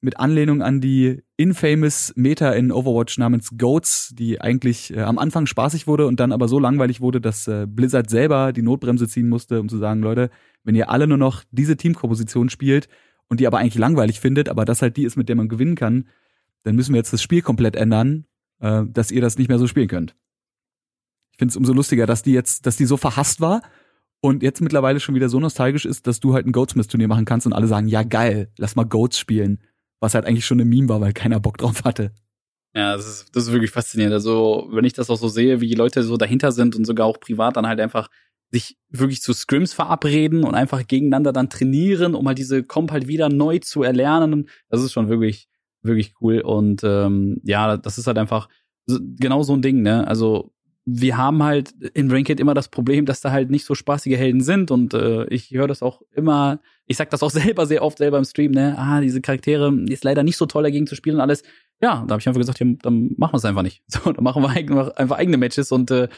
[SPEAKER 2] mit Anlehnung an die infamous Meta in Overwatch namens Goats, die eigentlich äh, am Anfang spaßig wurde und dann aber so langweilig wurde, dass äh, Blizzard selber die Notbremse ziehen musste, um zu sagen, Leute, wenn ihr alle nur noch diese Teamkomposition spielt und die aber eigentlich langweilig findet, aber das halt die ist, mit der man gewinnen kann, dann müssen wir jetzt das Spiel komplett ändern, äh, dass ihr das nicht mehr so spielen könnt finde es umso lustiger, dass die jetzt, dass die so verhasst war und jetzt mittlerweile schon wieder so nostalgisch ist, dass du halt ein Goatsmith-Turnier machen kannst und alle sagen, ja geil, lass mal Goats spielen. Was halt eigentlich schon eine Meme war, weil keiner Bock drauf hatte.
[SPEAKER 3] Ja, das ist, das ist wirklich faszinierend. Also, wenn ich das auch so sehe, wie die Leute so dahinter sind und sogar auch privat dann halt einfach sich wirklich zu Scrims verabreden und einfach gegeneinander dann trainieren, um halt diese Comp halt wieder neu zu erlernen. Das ist schon wirklich, wirklich cool. Und ähm, ja, das ist halt einfach genau so ein Ding, ne? Also wir haben halt in Ranked immer das Problem, dass da halt nicht so spaßige Helden sind und äh, ich höre das auch immer, ich sag das auch selber sehr oft selber im Stream, ne, ah, diese Charaktere ist leider nicht so toll dagegen zu spielen und alles. Ja, da habe ich einfach gesagt, ja, dann machen wir es einfach nicht. So, dann machen wir einfach eigene Matches und äh,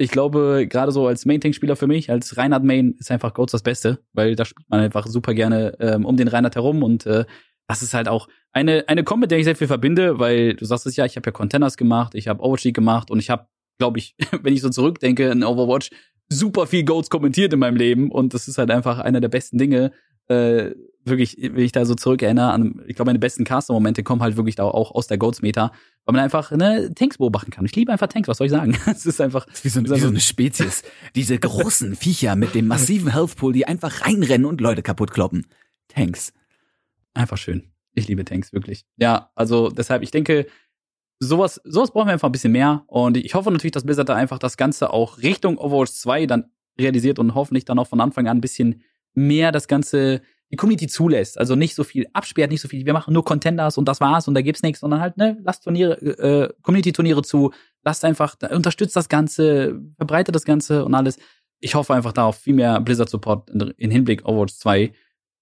[SPEAKER 3] ich glaube, gerade so als Main-Tank-Spieler für mich, als Reinhard Main, ist einfach Goats das Beste, weil da spielt man einfach super gerne ähm, um den Reinhard herum und äh, das ist halt auch eine eine mit der ich sehr viel verbinde, weil du sagst es ja, ich habe ja Containers gemacht, ich habe Overwatch gemacht und ich habe glaube ich, wenn ich so zurückdenke in Overwatch, super viel Goats kommentiert in meinem Leben und das ist halt einfach einer der besten Dinge. Äh, wirklich, wenn ich da so zurückerinnere an, ich glaube, meine besten Caster-Momente kommen halt wirklich da auch aus der Goats-Meta, weil man einfach ne, Tanks beobachten kann. Ich liebe einfach Tanks, was soll ich sagen? Es ist einfach.
[SPEAKER 2] Wie so, wie so eine Spezies. Diese großen Viecher mit dem massiven Health Pool, die einfach reinrennen und Leute kaputt kloppen. Tanks.
[SPEAKER 3] Einfach schön. Ich liebe Tanks, wirklich. Ja, also deshalb, ich denke, sowas, sowas brauchen wir einfach ein bisschen mehr. Und ich hoffe natürlich, dass Blizzard da einfach das Ganze auch Richtung Overwatch 2 dann realisiert und hoffentlich dann auch von Anfang an ein bisschen mehr das Ganze die Community zulässt. Also nicht so viel absperrt, nicht so viel, wir machen nur Contenders und das war's und da gibt's nichts, sondern halt, ne, lasst Turniere, äh, Community-Turniere zu, lasst einfach, unterstützt das Ganze, verbreitet das Ganze und alles. Ich hoffe einfach da auf viel mehr Blizzard-Support in, in Hinblick Overwatch 2,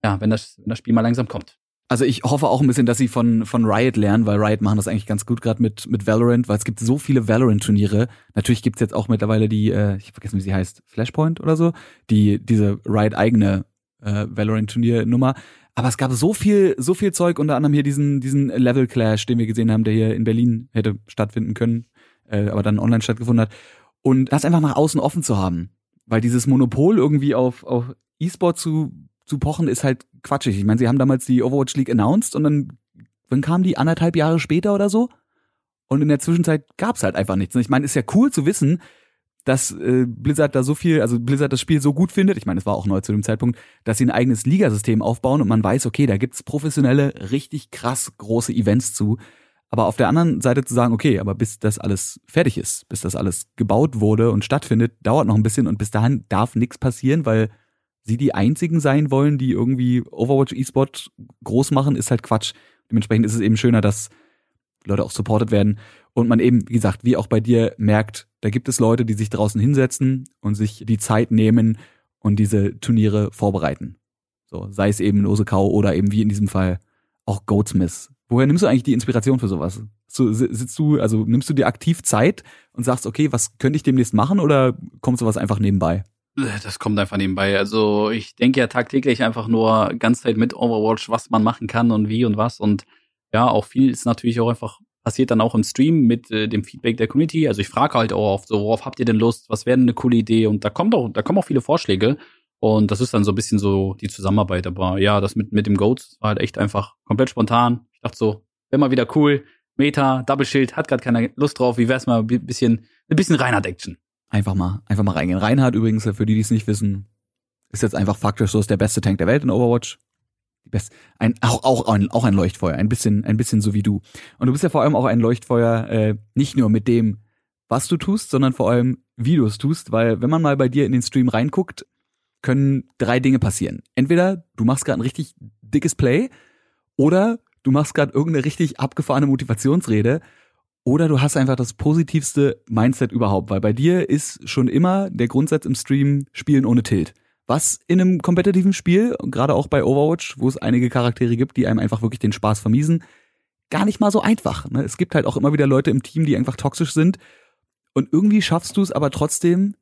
[SPEAKER 3] ja, wenn das, wenn das Spiel mal langsam kommt.
[SPEAKER 2] Also ich hoffe auch ein bisschen, dass sie von, von Riot lernen, weil Riot machen das eigentlich ganz gut gerade mit, mit Valorant, weil es gibt so viele Valorant-Turniere. Natürlich gibt's jetzt auch mittlerweile die, äh, ich vergessen, wie sie heißt, Flashpoint oder so, die diese Riot-eigene äh, Valorant-Turniernummer. Aber es gab so viel, so viel Zeug, unter anderem hier diesen, diesen Level Clash, den wir gesehen haben, der hier in Berlin hätte stattfinden können, äh, aber dann online stattgefunden hat. Und das einfach nach außen offen zu haben. Weil dieses Monopol irgendwie auf, auf E-Sport zu zu pochen ist halt quatschig. Ich meine, sie haben damals die Overwatch League announced und dann, wann kam die anderthalb Jahre später oder so? Und in der Zwischenzeit gab's halt einfach nichts. Und ich meine, ist ja cool zu wissen, dass äh, Blizzard da so viel, also Blizzard das Spiel so gut findet, ich meine, es war auch neu zu dem Zeitpunkt, dass sie ein eigenes Ligasystem aufbauen und man weiß, okay, da gibt's professionelle, richtig krass große Events zu. Aber auf der anderen Seite zu sagen, okay, aber bis das alles fertig ist, bis das alles gebaut wurde und stattfindet, dauert noch ein bisschen und bis dahin darf nichts passieren, weil sie die einzigen sein wollen, die irgendwie Overwatch E-Sport groß machen, ist halt Quatsch. Dementsprechend ist es eben schöner, dass Leute auch supported werden und man eben, wie gesagt, wie auch bei dir merkt, da gibt es Leute, die sich draußen hinsetzen und sich die Zeit nehmen und diese Turniere vorbereiten. So, sei es eben Osekau oder eben wie in diesem Fall auch Goatsmith. Woher nimmst du eigentlich die Inspiration für sowas? So, sitzt du, also nimmst du dir aktiv Zeit und sagst, okay, was könnte ich demnächst machen oder kommt sowas einfach nebenbei?
[SPEAKER 3] Das kommt einfach nebenbei. Also ich denke ja tagtäglich einfach nur ganz Zeit mit Overwatch, was man machen kann und wie und was. Und ja, auch viel ist natürlich auch einfach passiert dann auch im Stream mit äh, dem Feedback der Community. Also ich frage halt auch oft so, worauf habt ihr denn Lust? Was wäre denn eine coole Idee? Und da kommt auch, da kommen auch viele Vorschläge. Und das ist dann so ein bisschen so die Zusammenarbeit. Aber ja, das mit, mit dem Goats war halt echt einfach komplett spontan. Ich dachte so, wäre mal wieder cool. Meta, Double Shield, hat gerade keine Lust drauf. Wie wär's mal ein bisschen, ein bisschen Reinhard-Action?
[SPEAKER 2] Einfach mal, einfach mal reingehen. Reinhard übrigens, für die, die es nicht wissen, ist jetzt einfach faktisch so, ist der beste Tank der Welt in Overwatch. Best, ein, auch, auch, ein, auch ein Leuchtfeuer, ein bisschen, ein bisschen so wie du. Und du bist ja vor allem auch ein Leuchtfeuer, äh, nicht nur mit dem, was du tust, sondern vor allem, wie du es tust, weil wenn man mal bei dir in den Stream reinguckt, können drei Dinge passieren. Entweder du machst gerade ein richtig dickes Play oder du machst gerade irgendeine richtig abgefahrene Motivationsrede oder du hast einfach das positivste Mindset überhaupt, weil bei dir ist schon immer der Grundsatz im Stream Spielen ohne Tilt. Was in einem kompetitiven Spiel, gerade auch bei Overwatch, wo es einige Charaktere gibt, die einem einfach wirklich den Spaß vermiesen, gar nicht mal so einfach. Ne? Es gibt halt auch immer wieder Leute im Team, die einfach toxisch sind. Und irgendwie schaffst du es aber trotzdem,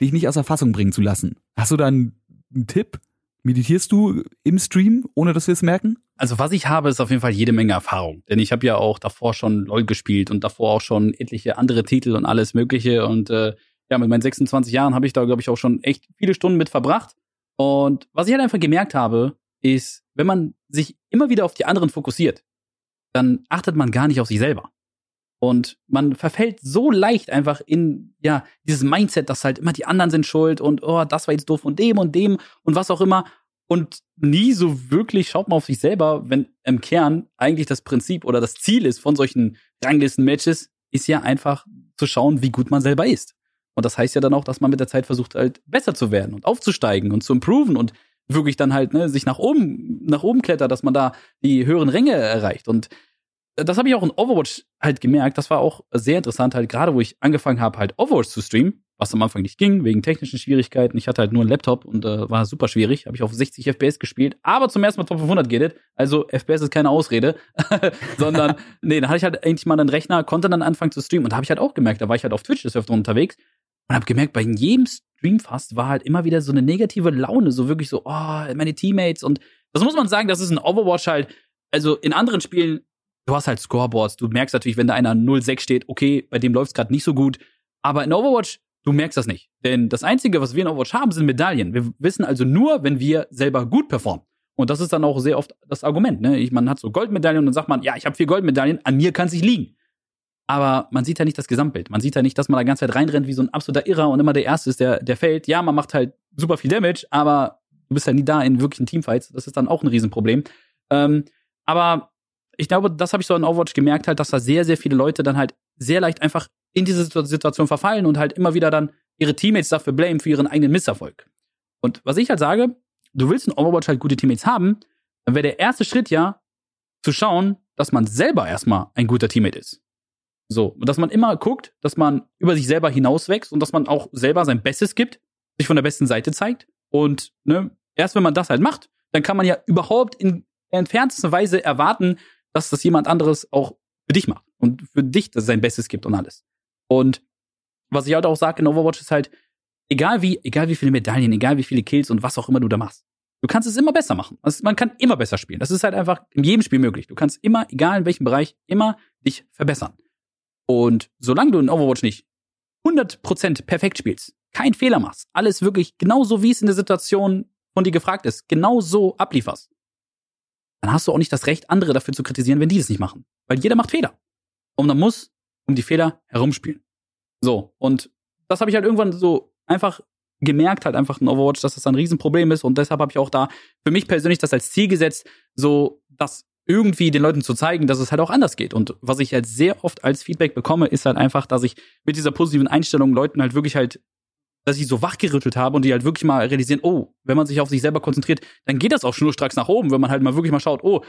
[SPEAKER 2] dich nicht aus der Fassung bringen zu lassen. Hast du da einen, einen Tipp? Meditierst du im Stream, ohne dass wir es merken?
[SPEAKER 3] Also was ich habe, ist auf jeden Fall jede Menge Erfahrung. Denn ich habe ja auch davor schon LOL gespielt und davor auch schon etliche andere Titel und alles Mögliche. Und äh, ja, mit meinen 26 Jahren habe ich da, glaube ich, auch schon echt viele Stunden mit verbracht. Und was ich halt einfach gemerkt habe, ist, wenn man sich immer wieder auf die anderen fokussiert, dann achtet man gar nicht auf sich selber. Und man verfällt so leicht einfach in, ja, dieses Mindset, dass halt immer die anderen sind schuld und, oh, das war jetzt doof von dem und dem und was auch immer. Und nie so wirklich schaut man auf sich selber, wenn im Kern eigentlich das Prinzip oder das Ziel ist von solchen Ranglisten-Matches, ist ja einfach zu schauen, wie gut man selber ist. Und das heißt ja dann auch, dass man mit der Zeit versucht, halt besser zu werden und aufzusteigen und zu improven und wirklich dann halt, ne, sich nach oben, nach oben klettert, dass man da die höheren Ränge erreicht. Und das habe ich auch in Overwatch halt gemerkt. Das war auch sehr interessant, halt gerade wo ich angefangen habe, halt Overwatch zu streamen, was am Anfang nicht ging, wegen technischen Schwierigkeiten. Ich hatte halt nur einen Laptop und äh, war super schwierig. Habe ich auf 60 FPS gespielt, aber zum ersten Mal Top 500 geht Also FPS ist keine Ausrede, sondern nee, da hatte ich halt eigentlich mal einen Rechner, konnte dann anfangen zu streamen und da habe ich halt auch gemerkt, da war ich halt auf Twitch des Öfteren unterwegs und habe gemerkt, bei jedem Stream fast war halt immer wieder so eine negative Laune, so wirklich so, oh, meine Teammates und das muss man sagen, das ist in Overwatch halt, also in anderen Spielen du hast halt Scoreboards. Du merkst natürlich, wenn da einer 0-6 steht, okay, bei dem läuft es gerade nicht so gut. Aber in Overwatch, du merkst das nicht. Denn das Einzige, was wir in Overwatch haben, sind Medaillen. Wir wissen also nur, wenn wir selber gut performen. Und das ist dann auch sehr oft das Argument. Ne? Ich, man hat so Goldmedaillen und dann sagt man, ja, ich habe vier Goldmedaillen, an mir kann es nicht liegen. Aber man sieht ja nicht das Gesamtbild. Man sieht ja nicht, dass man da ganze Zeit reinrennt wie so ein absoluter Irrer und immer der Erste ist, der, der fällt. Ja, man macht halt super viel Damage, aber du bist ja nie da in wirklichen Teamfights. Das ist dann auch ein Riesenproblem. Ähm, aber ich glaube, das habe ich so in Overwatch gemerkt, halt, dass da sehr, sehr viele Leute dann halt sehr leicht einfach in diese Situation verfallen und halt immer wieder dann ihre Teammates dafür blamen für ihren eigenen Misserfolg. Und was ich halt sage, du willst in Overwatch halt gute Teammates haben, dann wäre der erste Schritt ja zu schauen, dass man selber erstmal ein guter Teammate ist. So, und dass man immer guckt, dass man über sich selber hinauswächst und dass man auch selber sein Bestes gibt, sich von der besten Seite zeigt. Und ne, erst wenn man das halt macht, dann kann man ja überhaupt in entferntesten Weise erwarten, dass das jemand anderes auch für dich macht und für dich das sein Bestes gibt und alles. Und was ich halt auch sage in Overwatch ist halt, egal wie, egal wie viele Medaillen, egal wie viele Kills und was auch immer du da machst, du kannst es immer besser machen. Also man kann immer besser spielen. Das ist halt einfach in jedem Spiel möglich. Du kannst immer, egal in welchem Bereich, immer dich verbessern. Und solange du in Overwatch nicht 100% perfekt spielst, keinen Fehler machst, alles wirklich genauso wie es in der Situation von dir gefragt ist, genau so ablieferst, dann hast du auch nicht das Recht, andere dafür zu kritisieren, wenn die das nicht machen. Weil jeder macht Fehler. Und man muss um die Fehler herumspielen. So, und das habe ich halt irgendwann so einfach gemerkt, halt einfach in Overwatch, dass das ein Riesenproblem ist. Und deshalb habe ich auch da für mich persönlich das als Ziel gesetzt, so das irgendwie den Leuten zu zeigen, dass es halt auch anders geht. Und was ich halt sehr oft als Feedback bekomme, ist halt einfach, dass ich mit dieser positiven Einstellung Leuten halt wirklich halt dass ich so wachgerüttelt habe und die halt wirklich mal realisieren, oh, wenn man sich auf sich selber konzentriert, dann geht das auch schnurstracks nach oben, wenn man halt mal wirklich mal schaut, oh,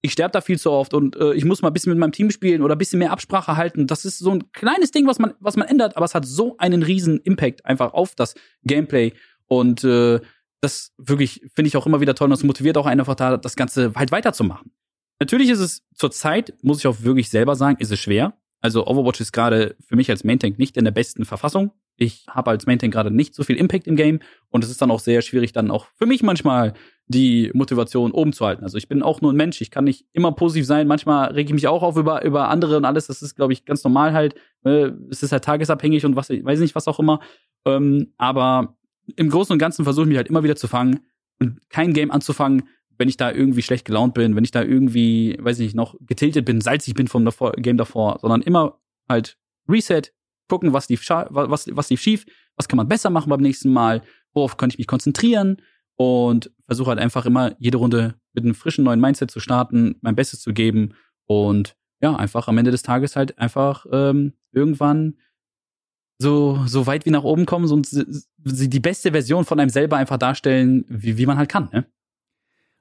[SPEAKER 3] ich sterbe da viel zu oft und äh, ich muss mal ein bisschen mit meinem Team spielen oder ein bisschen mehr Absprache halten. Das ist so ein kleines Ding, was man, was man ändert, aber es hat so einen riesen Impact einfach auf das Gameplay und äh, das wirklich finde ich auch immer wieder toll und das motiviert auch einen einfach da, das Ganze halt weiterzumachen. Natürlich ist es zur Zeit, muss ich auch wirklich selber sagen, ist es schwer. Also Overwatch ist gerade für mich als Main Tank nicht in der besten Verfassung. Ich habe als Maintain gerade nicht so viel Impact im Game und es ist dann auch sehr schwierig, dann auch für mich manchmal die Motivation oben zu halten. Also ich bin auch nur ein Mensch, ich kann nicht immer positiv sein. Manchmal rege ich mich auch auf über, über andere und alles. Das ist, glaube ich, ganz normal halt. Äh, es ist halt tagesabhängig und was, weiß nicht, was auch immer. Ähm, aber im Großen und Ganzen versuche ich mich halt immer wieder zu fangen und kein Game anzufangen, wenn ich da irgendwie schlecht gelaunt bin, wenn ich da irgendwie, weiß ich nicht, noch getiltet bin, salzig bin vom davor, Game davor, sondern immer halt Reset, gucken, was lief, was, was lief schief, was kann man besser machen beim nächsten Mal, worauf kann ich mich konzentrieren und versuche halt einfach immer jede Runde mit einem frischen neuen Mindset zu starten, mein Bestes zu geben und ja, einfach am Ende des Tages halt einfach ähm, irgendwann so, so weit wie nach oben kommen und die beste Version von einem selber einfach darstellen, wie, wie man halt kann. Ne?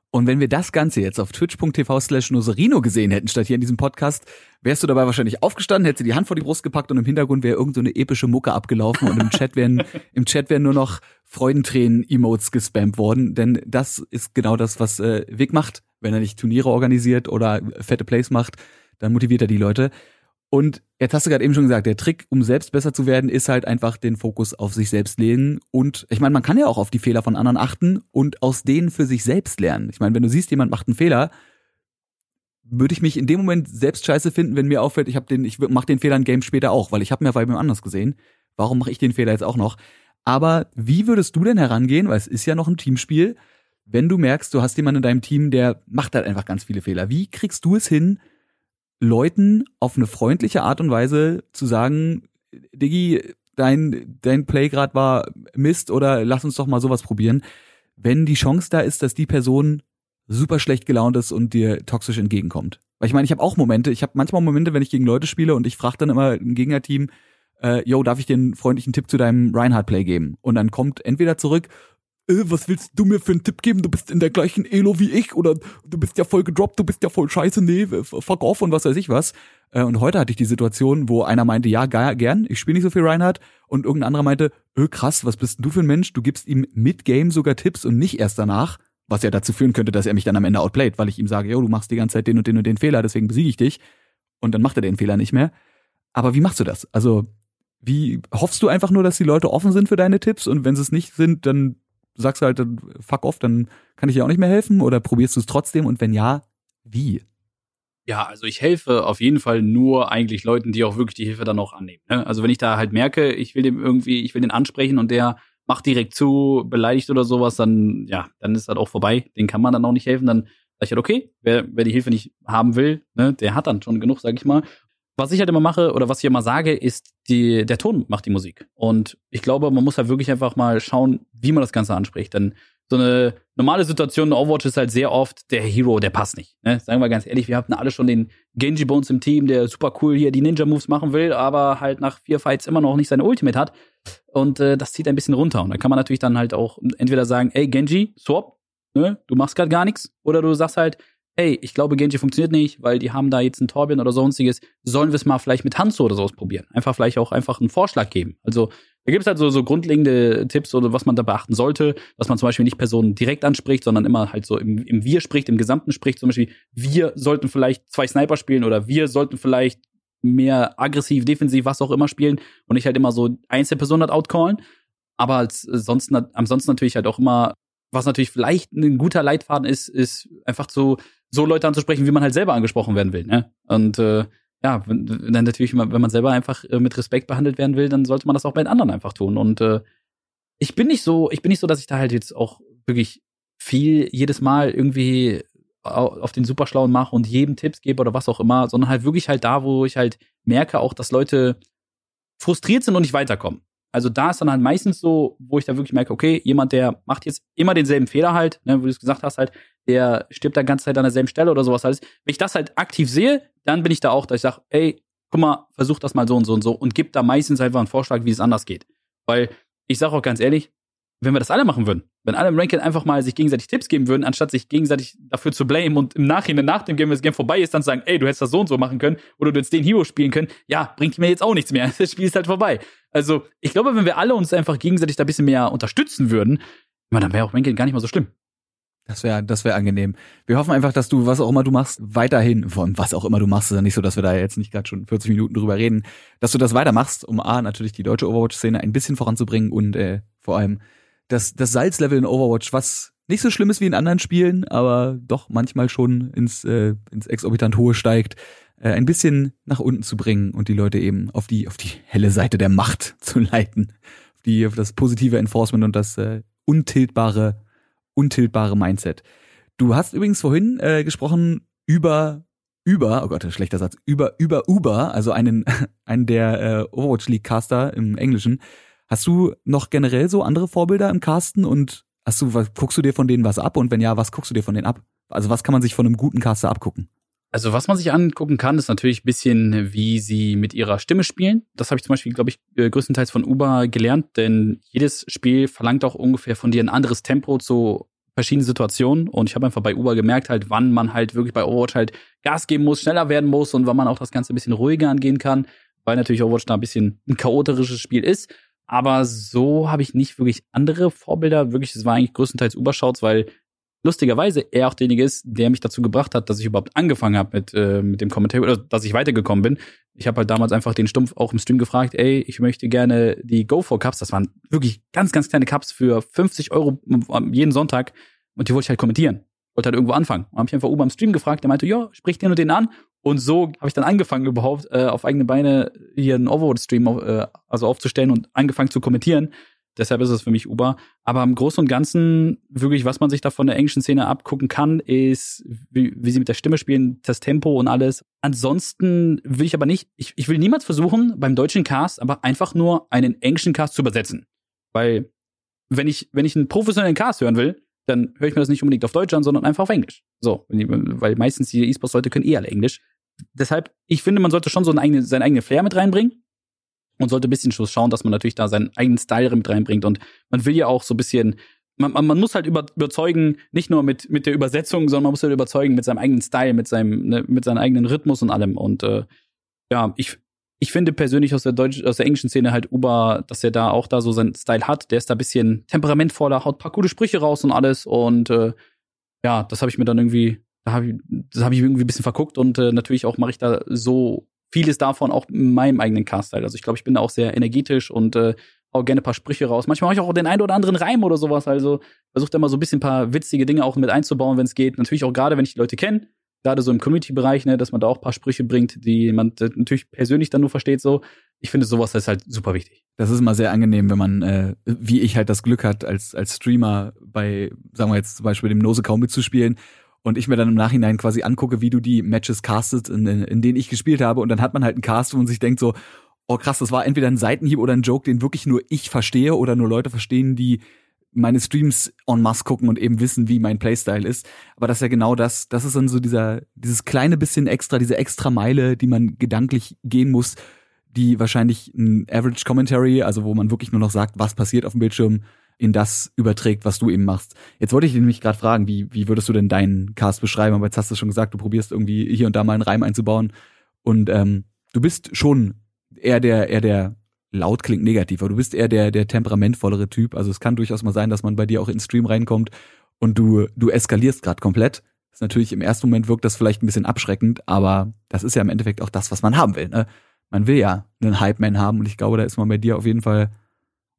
[SPEAKER 2] Und wenn wir das Ganze jetzt auf twitch.tv slash Noserino gesehen hätten, statt hier in diesem Podcast, wärst du dabei wahrscheinlich aufgestanden, hättest du die Hand vor die Brust gepackt und im Hintergrund wäre irgendeine so epische Mucke abgelaufen und im Chat wären, im Chat wären nur noch Freudentränen-Emotes gespammt worden, denn das ist genau das, was äh, Vic macht, wenn er nicht Turniere organisiert oder fette Plays macht, dann motiviert er die Leute. Und jetzt hast du gerade eben schon gesagt, der Trick, um selbst besser zu werden, ist halt einfach den Fokus auf sich selbst legen. Und ich meine, man kann ja auch auf die Fehler von anderen achten und aus denen für sich selbst lernen. Ich meine, wenn du siehst, jemand macht einen Fehler, würde ich mich in dem Moment selbst scheiße finden, wenn mir auffällt, ich habe den, ich mach den Fehler in Game später auch, weil ich habe mir bei mir anders gesehen. Warum mache ich den Fehler jetzt auch noch? Aber wie würdest du denn herangehen, weil es ist ja noch ein Teamspiel, wenn du merkst, du hast jemanden in deinem Team, der macht halt einfach ganz viele Fehler. Wie kriegst du es hin, Leuten auf eine freundliche Art und Weise zu sagen, Diggi, dein, dein Playgrad war Mist oder lass uns doch mal sowas probieren. Wenn die Chance da ist, dass die Person super schlecht gelaunt ist und dir toxisch entgegenkommt. Weil ich meine, ich habe auch Momente, ich habe manchmal Momente, wenn ich gegen Leute spiele und ich frage dann immer im Gegnerteam, äh, yo, darf ich dir einen freundlichen Tipp zu deinem Reinhardt-Play geben? Und dann kommt entweder zurück, äh, was willst du mir für einen Tipp geben? Du bist in der gleichen Elo wie ich oder du bist ja voll gedroppt, du bist ja voll scheiße, nee, fuck off und was weiß ich was. Äh, und heute hatte ich die Situation, wo einer meinte, ja, gern, ich spiele nicht so viel Reinhardt und irgendein anderer meinte, öh, krass, was bist du für ein Mensch? Du gibst ihm mit Game sogar Tipps und nicht erst danach, was ja dazu führen könnte, dass er mich dann am Ende outplayt, weil ich ihm sage, yo, du machst die ganze Zeit den und den und den Fehler, deswegen besiege ich dich und dann macht er den Fehler nicht mehr. Aber wie machst du das? Also, wie hoffst du einfach nur, dass die Leute offen sind für deine Tipps und wenn sie es nicht sind, dann sagst du halt, fuck off, dann kann ich dir auch nicht mehr helfen oder probierst du es trotzdem und wenn ja, wie?
[SPEAKER 3] Ja, also ich helfe auf jeden Fall nur eigentlich Leuten, die auch wirklich die Hilfe dann auch annehmen. Ne? Also wenn ich da halt merke, ich will dem irgendwie, ich will den ansprechen und der macht direkt zu, beleidigt oder sowas, dann ja, dann ist das auch vorbei. Den kann man dann auch nicht helfen. Dann sag ich halt, okay, wer, wer die Hilfe nicht haben will, ne, der hat dann schon genug, sag ich mal. Was ich halt immer mache oder was ich immer sage, ist, die, der Ton macht die Musik. Und ich glaube, man muss halt wirklich einfach mal schauen, wie man das Ganze anspricht. Denn so eine normale Situation in Overwatch ist halt sehr oft der Hero, der passt nicht. Ne? Sagen wir ganz ehrlich, wir hatten alle schon den Genji Bones im Team, der super cool hier die Ninja-Moves machen will, aber halt nach vier Fights immer noch nicht seine Ultimate hat. Und äh, das zieht ein bisschen runter. Und da kann man natürlich dann halt auch entweder sagen, ey Genji, swap, ne? du machst gerade gar nichts. Oder du sagst halt, hey, ich glaube, Genji funktioniert nicht, weil die haben da jetzt einen Torbjörn oder sonstiges. Sollen wir es mal vielleicht mit Hanzo oder sowas probieren? Einfach vielleicht auch einfach einen Vorschlag geben. Also da gibt es halt so, so grundlegende Tipps oder was man da beachten sollte, dass man zum Beispiel nicht Personen direkt anspricht, sondern immer halt so im, im Wir spricht, im Gesamten spricht. Zum Beispiel, wir sollten vielleicht zwei Sniper spielen oder wir sollten vielleicht mehr aggressiv, defensiv, was auch immer spielen und nicht halt immer so Einzelpersonen halt outcallen. Aber als, sonst, ansonsten natürlich halt auch immer was natürlich vielleicht ein guter Leitfaden ist, ist einfach so, so Leute anzusprechen, wie man halt selber angesprochen werden will. Ne? Und äh, ja, dann natürlich, wenn man selber einfach äh, mit Respekt behandelt werden will, dann sollte man das auch bei den anderen einfach tun. Und äh, ich bin nicht so, ich bin nicht so, dass ich da halt jetzt auch wirklich viel jedes Mal irgendwie auf den Superschlauen mache und jedem Tipps gebe oder was auch immer, sondern halt wirklich halt da, wo ich halt merke auch, dass Leute frustriert sind und nicht weiterkommen. Also da ist dann halt meistens so, wo ich da wirklich merke, okay, jemand, der macht jetzt immer denselben Fehler halt, ne, wo du es gesagt hast, halt, der stirbt da ganze Zeit an derselben Stelle oder sowas alles. Wenn ich das halt aktiv sehe, dann bin ich da auch, dass ich sage, ey, guck mal, versuch das mal so und so und so und gib da meistens einfach einen Vorschlag, wie es anders geht. Weil ich sage auch ganz ehrlich, wenn wir das alle machen würden, wenn alle im Ranking einfach mal sich gegenseitig Tipps geben würden, anstatt sich gegenseitig dafür zu blamen und im Nachhinein nach dem Game, wenn das Game vorbei ist, dann sagen, ey, du hättest das so und so machen können oder du hättest den Hero spielen können, ja, bringt mir jetzt auch nichts mehr. Das Spiel ist halt vorbei. Also, ich glaube, wenn wir alle uns einfach gegenseitig da ein bisschen mehr unterstützen würden, dann wäre auch Ranking gar nicht mal so schlimm.
[SPEAKER 2] Das wäre, das wäre angenehm. Wir hoffen einfach, dass du, was auch immer du machst, weiterhin, allem was auch immer du machst, ist ja nicht so, dass wir da jetzt nicht gerade schon 40 Minuten drüber reden, dass du das weitermachst, um A, natürlich die deutsche Overwatch-Szene ein bisschen voranzubringen und äh, vor allem das, das Salzlevel in Overwatch, was nicht so schlimm ist wie in anderen Spielen, aber doch manchmal schon ins, äh, ins exorbitant hohe steigt, äh, ein bisschen nach unten zu bringen und die Leute eben auf die, auf die helle Seite der Macht zu leiten. Auf die, auf das positive Enforcement und das äh, untiltbare, untiltbare Mindset. Du hast übrigens vorhin äh, gesprochen über über, oh Gott, ein schlechter Satz, über über Uber, also einen einen der äh, Overwatch League Caster im Englischen. Hast du noch generell so andere Vorbilder im Casten und hast du was, guckst du dir von denen was ab und wenn ja, was guckst du dir von denen ab? Also was kann man sich von einem guten Caster abgucken?
[SPEAKER 3] Also was man sich angucken kann, ist natürlich ein bisschen, wie sie mit ihrer Stimme spielen. Das habe ich zum Beispiel, glaube ich, äh, größtenteils von Uber gelernt, denn jedes Spiel verlangt auch ungefähr von dir ein anderes Tempo zu verschiedenen Situationen. Und ich habe einfach bei Uber gemerkt, halt, wann man halt wirklich bei Overwatch halt Gas geben muss, schneller werden muss und wann man auch das Ganze ein bisschen ruhiger angehen kann, weil natürlich Overwatch da ein bisschen ein chaotisches Spiel ist. Aber so habe ich nicht wirklich andere Vorbilder. Wirklich, es war eigentlich größtenteils Uber-Shouts, weil lustigerweise er auch derjenige ist, der mich dazu gebracht hat, dass ich überhaupt angefangen habe mit, äh, mit dem Kommentar oder dass ich weitergekommen bin. Ich habe halt damals einfach den Stumpf auch im Stream gefragt, ey, ich möchte gerne die Go for Cups, das waren wirklich ganz, ganz kleine Cups für 50 Euro jeden Sonntag und die wollte ich halt kommentieren. Wollte halt irgendwo anfangen. Und habe ich einfach Uber im Stream gefragt, der meinte, ja, sprich den und den an. Und so habe ich dann angefangen überhaupt äh, auf eigene Beine hier einen Overwatch-Stream äh, also aufzustellen und angefangen zu kommentieren. Deshalb ist es für mich Uber. Aber im Großen und Ganzen, wirklich, was man sich da von der englischen Szene abgucken kann, ist, wie, wie sie mit der Stimme spielen, das Tempo und alles. Ansonsten will ich aber nicht, ich, ich will niemals versuchen, beim deutschen Cast aber einfach nur einen englischen Cast zu übersetzen. Weil, wenn ich, wenn ich einen professionellen Cast hören will, dann höre ich mir das nicht unbedingt auf Deutsch an, sondern einfach auf Englisch. So, weil meistens die E-Sports-Leute können eh alle Englisch. Deshalb, ich finde, man sollte schon so einen eigenen, seinen eigenen Flair mit reinbringen und sollte ein bisschen schauen, dass man natürlich da seinen eigenen Style mit reinbringt. Und man will ja auch so ein bisschen, man, man, man muss halt über, überzeugen, nicht nur mit, mit der Übersetzung, sondern man muss halt überzeugen mit seinem eigenen Style, mit seinem, ne, mit seinem eigenen Rhythmus und allem. Und äh, ja, ich, ich finde persönlich aus der deutschen, aus der englischen Szene halt Uber, dass er da auch da so seinen Style hat. Der ist da ein bisschen temperamentvoller, haut paar gute Sprüche raus und alles. Und äh, ja, das habe ich mir dann irgendwie, da habe ich, das habe ich irgendwie ein bisschen verguckt und äh, natürlich auch mache ich da so vieles davon auch in meinem eigenen Cast-Style. Also ich glaube, ich bin da auch sehr energetisch und äh, auch gerne ein paar Sprüche raus. Manchmal mache ich auch den einen oder anderen Reim oder sowas. Also versuche da mal so ein bisschen ein paar witzige Dinge auch mit einzubauen, wenn es geht. Natürlich auch gerade, wenn ich die Leute kenne, gerade so im Community-Bereich, ne, dass man da auch ein paar Sprüche bringt, die man natürlich persönlich dann nur versteht. So, ich finde sowas ist halt super wichtig.
[SPEAKER 2] Das ist immer sehr angenehm, wenn man, äh, wie ich halt das Glück hat, als als Streamer bei, sagen wir jetzt zum Beispiel dem Nosekau mitzuspielen und ich mir dann im Nachhinein quasi angucke, wie du die Matches castest, in, in denen ich gespielt habe und dann hat man halt einen Cast, wo man sich denkt so, oh krass, das war entweder ein Seitenhieb oder ein Joke, den wirklich nur ich verstehe oder nur Leute verstehen, die meine Streams en masse gucken und eben wissen, wie mein Playstyle ist. Aber das ist ja genau das, das ist dann so dieser, dieses kleine bisschen extra, diese extra Meile, die man gedanklich gehen muss, die wahrscheinlich ein Average Commentary, also wo man wirklich nur noch sagt, was passiert auf dem Bildschirm, in das überträgt, was du eben machst. Jetzt wollte ich dich nämlich gerade fragen, wie, wie würdest du denn deinen Cast beschreiben? Aber jetzt hast du schon gesagt, du probierst irgendwie hier und da mal einen Reim einzubauen. Und ähm, du bist schon eher der, eher der laut klingt negativ, aber du bist eher der, der temperamentvollere Typ. Also es kann durchaus mal sein, dass man bei dir auch ins Stream reinkommt und du, du eskalierst gerade komplett. Ist natürlich im ersten Moment wirkt das vielleicht ein bisschen abschreckend, aber das ist ja im Endeffekt auch das, was man haben will. Ne? Man will ja einen Hype-Man haben und ich glaube, da ist man bei dir auf jeden Fall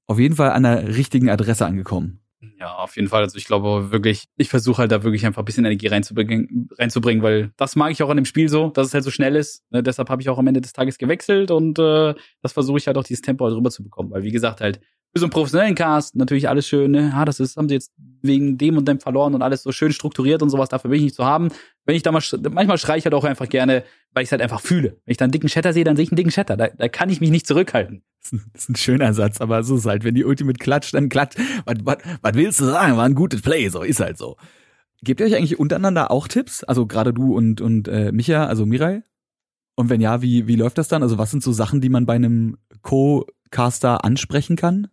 [SPEAKER 2] auf jeden Fall an der richtigen Adresse angekommen.
[SPEAKER 3] Ja, auf jeden Fall. Also ich glaube wirklich, ich versuche halt da wirklich einfach ein bisschen Energie reinzubringen, reinzubringen, weil das mag ich auch an dem Spiel so, dass es halt so schnell ist. Ne, deshalb habe ich auch am Ende des Tages gewechselt und äh, das versuche ich halt auch dieses Tempo halt bekommen. Weil wie gesagt, halt, für so einen professionellen Cast natürlich alles schön, ne? Ja, das ist, haben sie jetzt wegen dem und dem verloren und alles so schön strukturiert und sowas, dafür bin ich nicht zu haben. Wenn ich da mal, manchmal schreie ich halt auch einfach gerne, weil ich es halt einfach fühle. Wenn ich da einen dicken Shatter sehe, dann sehe ich einen dicken Shatter. Da, da kann ich mich nicht zurückhalten.
[SPEAKER 2] Das ist, ein, schöner Satz, aber so ist halt, wenn die Ultimate klatscht, dann klatscht. Was, was, was willst du sagen? War ein gutes Play, so ist halt so. Gebt ihr euch eigentlich untereinander auch Tipps? Also gerade du und, und äh, Micha, also Mirai? Und wenn ja, wie, wie läuft das dann? Also was sind so Sachen, die man bei einem Co-Caster ansprechen kann?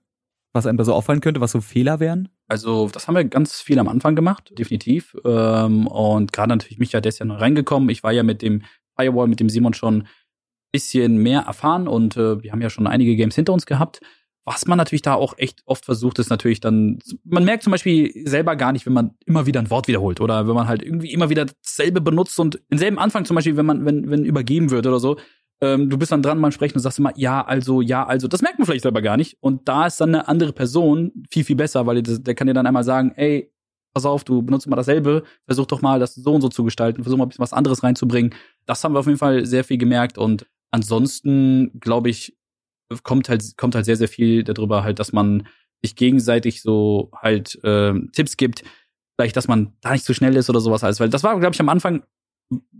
[SPEAKER 2] Was einem da so auffallen könnte, was so Fehler wären?
[SPEAKER 3] Also, das haben wir ganz viel am Anfang gemacht, definitiv. Ähm, und gerade natürlich Micha, der ist ja reingekommen. Ich war ja mit dem Firewall, mit dem Simon schon ein bisschen mehr erfahren und äh, wir haben ja schon einige Games hinter uns gehabt. Was man natürlich da auch echt oft versucht, ist natürlich dann, man merkt zum Beispiel selber gar nicht, wenn man immer wieder ein Wort wiederholt oder wenn man halt irgendwie immer wieder dasselbe benutzt und denselben Anfang zum Beispiel, wenn man, wenn, wenn übergeben wird oder so, ähm, du bist dann dran beim Sprechen und sagst immer, ja, also, ja, also. Das merkt man vielleicht selber gar nicht. Und da ist dann eine andere Person viel, viel besser, weil der, der kann dir dann einmal sagen, ey, pass auf, du benutzt mal dasselbe, versuch doch mal das so und so zu gestalten, versuch mal ein bisschen was anderes reinzubringen. Das haben wir auf jeden Fall sehr viel gemerkt und ansonsten, glaube ich, kommt halt, kommt halt sehr, sehr viel darüber halt, dass man sich gegenseitig so halt äh, Tipps gibt, vielleicht, dass man da nicht zu schnell ist oder sowas alles. Weil das war, glaube ich, am Anfang,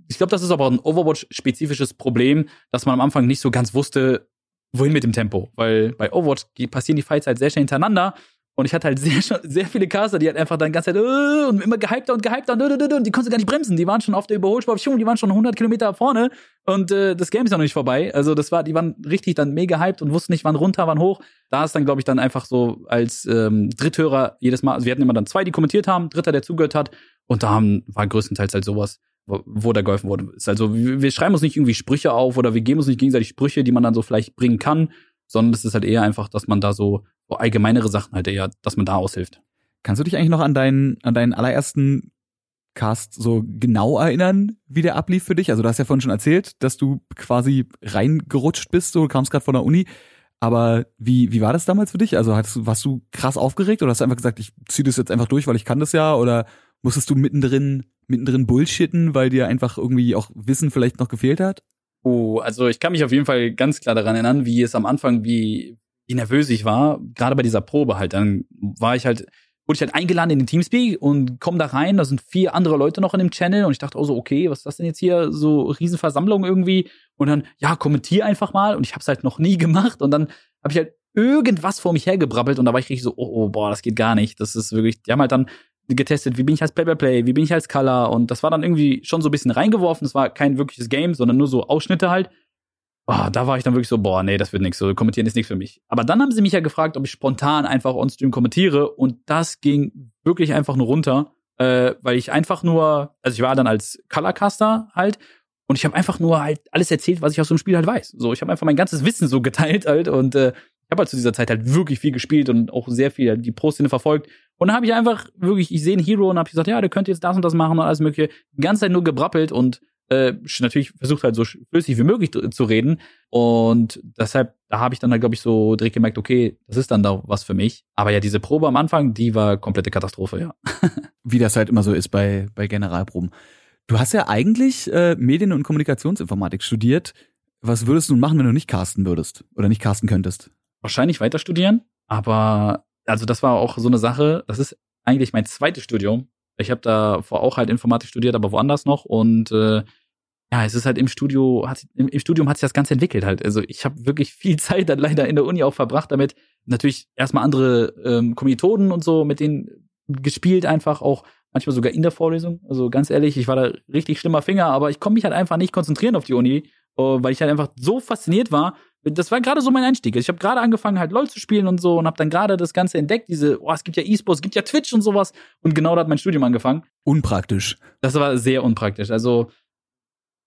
[SPEAKER 3] ich glaube, das ist aber ein Overwatch-spezifisches Problem, dass man am Anfang nicht so ganz wusste, wohin mit dem Tempo. Weil bei Overwatch passieren die Fights halt sehr schnell hintereinander und ich hatte halt sehr, sehr viele Caster, die halt einfach dann ganze Zeit äh, und immer gehypter und gehypter und, und die konnten gar nicht bremsen. Die waren schon auf der Überholspur, die waren schon 100 Kilometer vorne und äh, das Game ist ja noch nicht vorbei. Also das war, die waren richtig dann mega hyped und wussten nicht, wann runter, wann hoch. Da ist dann, glaube ich, dann einfach so als ähm, Dritthörer jedes Mal, also wir hatten immer dann zwei, die kommentiert haben, Dritter, der zugehört hat und da haben, war größtenteils halt sowas, wo, da geholfen wurde. Ist also, wir, schreiben uns nicht irgendwie Sprüche auf oder wir geben uns nicht gegenseitig Sprüche, die man dann so vielleicht bringen kann, sondern es ist halt eher einfach, dass man da so allgemeinere Sachen halt eher, dass man da aushilft.
[SPEAKER 2] Kannst du dich eigentlich noch an deinen, an deinen allerersten Cast so genau erinnern, wie der ablief für dich? Also du hast ja vorhin schon erzählt, dass du quasi reingerutscht bist, so kamst gerade von der Uni. Aber wie, wie war das damals für dich? Also hast, warst du krass aufgeregt oder hast du einfach gesagt, ich ziehe das jetzt einfach durch, weil ich kann das ja? Oder musstest du mittendrin, mittendrin bullshitten, weil dir einfach irgendwie auch Wissen vielleicht noch gefehlt hat?
[SPEAKER 3] Oh, also ich kann mich auf jeden Fall ganz klar daran erinnern, wie es am Anfang, wie, wie nervös ich war, gerade bei dieser Probe halt. Dann war ich halt, wurde ich halt eingeladen in den Teamspeak und komm da rein, da sind vier andere Leute noch in dem Channel und ich dachte, oh so, okay, was ist das denn jetzt hier? So Riesenversammlung irgendwie. Und dann, ja, kommentier einfach mal. Und ich hab's halt noch nie gemacht. Und dann habe ich halt irgendwas vor mich hergebrabbelt und da war ich richtig so, oh, oh, boah, das geht gar nicht. Das ist wirklich, die haben halt dann getestet, wie bin ich als Play-by-Play, -play, wie bin ich als Color und das war dann irgendwie schon so ein bisschen reingeworfen. Das war kein wirkliches Game, sondern nur so Ausschnitte halt oh, da war ich dann wirklich so, boah, nee, das wird nichts, so kommentieren ist nichts für mich. Aber dann haben sie mich ja gefragt, ob ich spontan einfach on-stream kommentiere und das ging wirklich einfach nur runter, äh, weil ich einfach nur, also ich war dann als Colorcaster halt und ich habe einfach nur halt alles erzählt, was ich aus dem Spiel halt weiß. So, ich habe einfach mein ganzes Wissen so geteilt halt und äh, ich habe halt zu dieser Zeit halt wirklich viel gespielt und auch sehr viel die Pro-Szene verfolgt. Und dann habe ich einfach wirklich, ich sehe einen Hero und habe gesagt, ja, der könnte jetzt das und das machen und alles mögliche. Die ganze Zeit nur gebrappelt und äh, natürlich versucht halt so flüssig wie möglich zu reden. Und deshalb, da habe ich dann halt, glaube ich, so direkt gemerkt, okay, das ist dann da was für mich. Aber ja, diese Probe am Anfang, die war komplette Katastrophe, ja.
[SPEAKER 2] wie das halt immer so ist bei, bei Generalproben. Du hast ja eigentlich äh, Medien- und Kommunikationsinformatik studiert. Was würdest du nun machen, wenn du nicht casten würdest oder nicht casten könntest?
[SPEAKER 3] Wahrscheinlich weiter studieren, aber also das war auch so eine Sache, das ist eigentlich mein zweites Studium ich habe da vor auch halt Informatik studiert, aber woanders noch und äh, ja, es ist halt im Studio, hat, im, im Studium hat sich das Ganze entwickelt halt. Also ich habe wirklich viel Zeit dann leider in der Uni auch verbracht damit. Natürlich erstmal andere ähm, Kommilitonen und so mit denen gespielt einfach auch manchmal sogar in der Vorlesung. Also ganz ehrlich, ich war da richtig schlimmer Finger, aber ich konnte mich halt einfach nicht konzentrieren auf die Uni, uh, weil ich halt einfach so fasziniert war das war gerade so mein Einstieg. Ich habe gerade angefangen halt LoL zu spielen und so und habe dann gerade das Ganze entdeckt, diese oh, es gibt ja E-Sports, es gibt ja Twitch und sowas und genau da hat mein Studium angefangen.
[SPEAKER 2] Unpraktisch.
[SPEAKER 3] Das war sehr unpraktisch. Also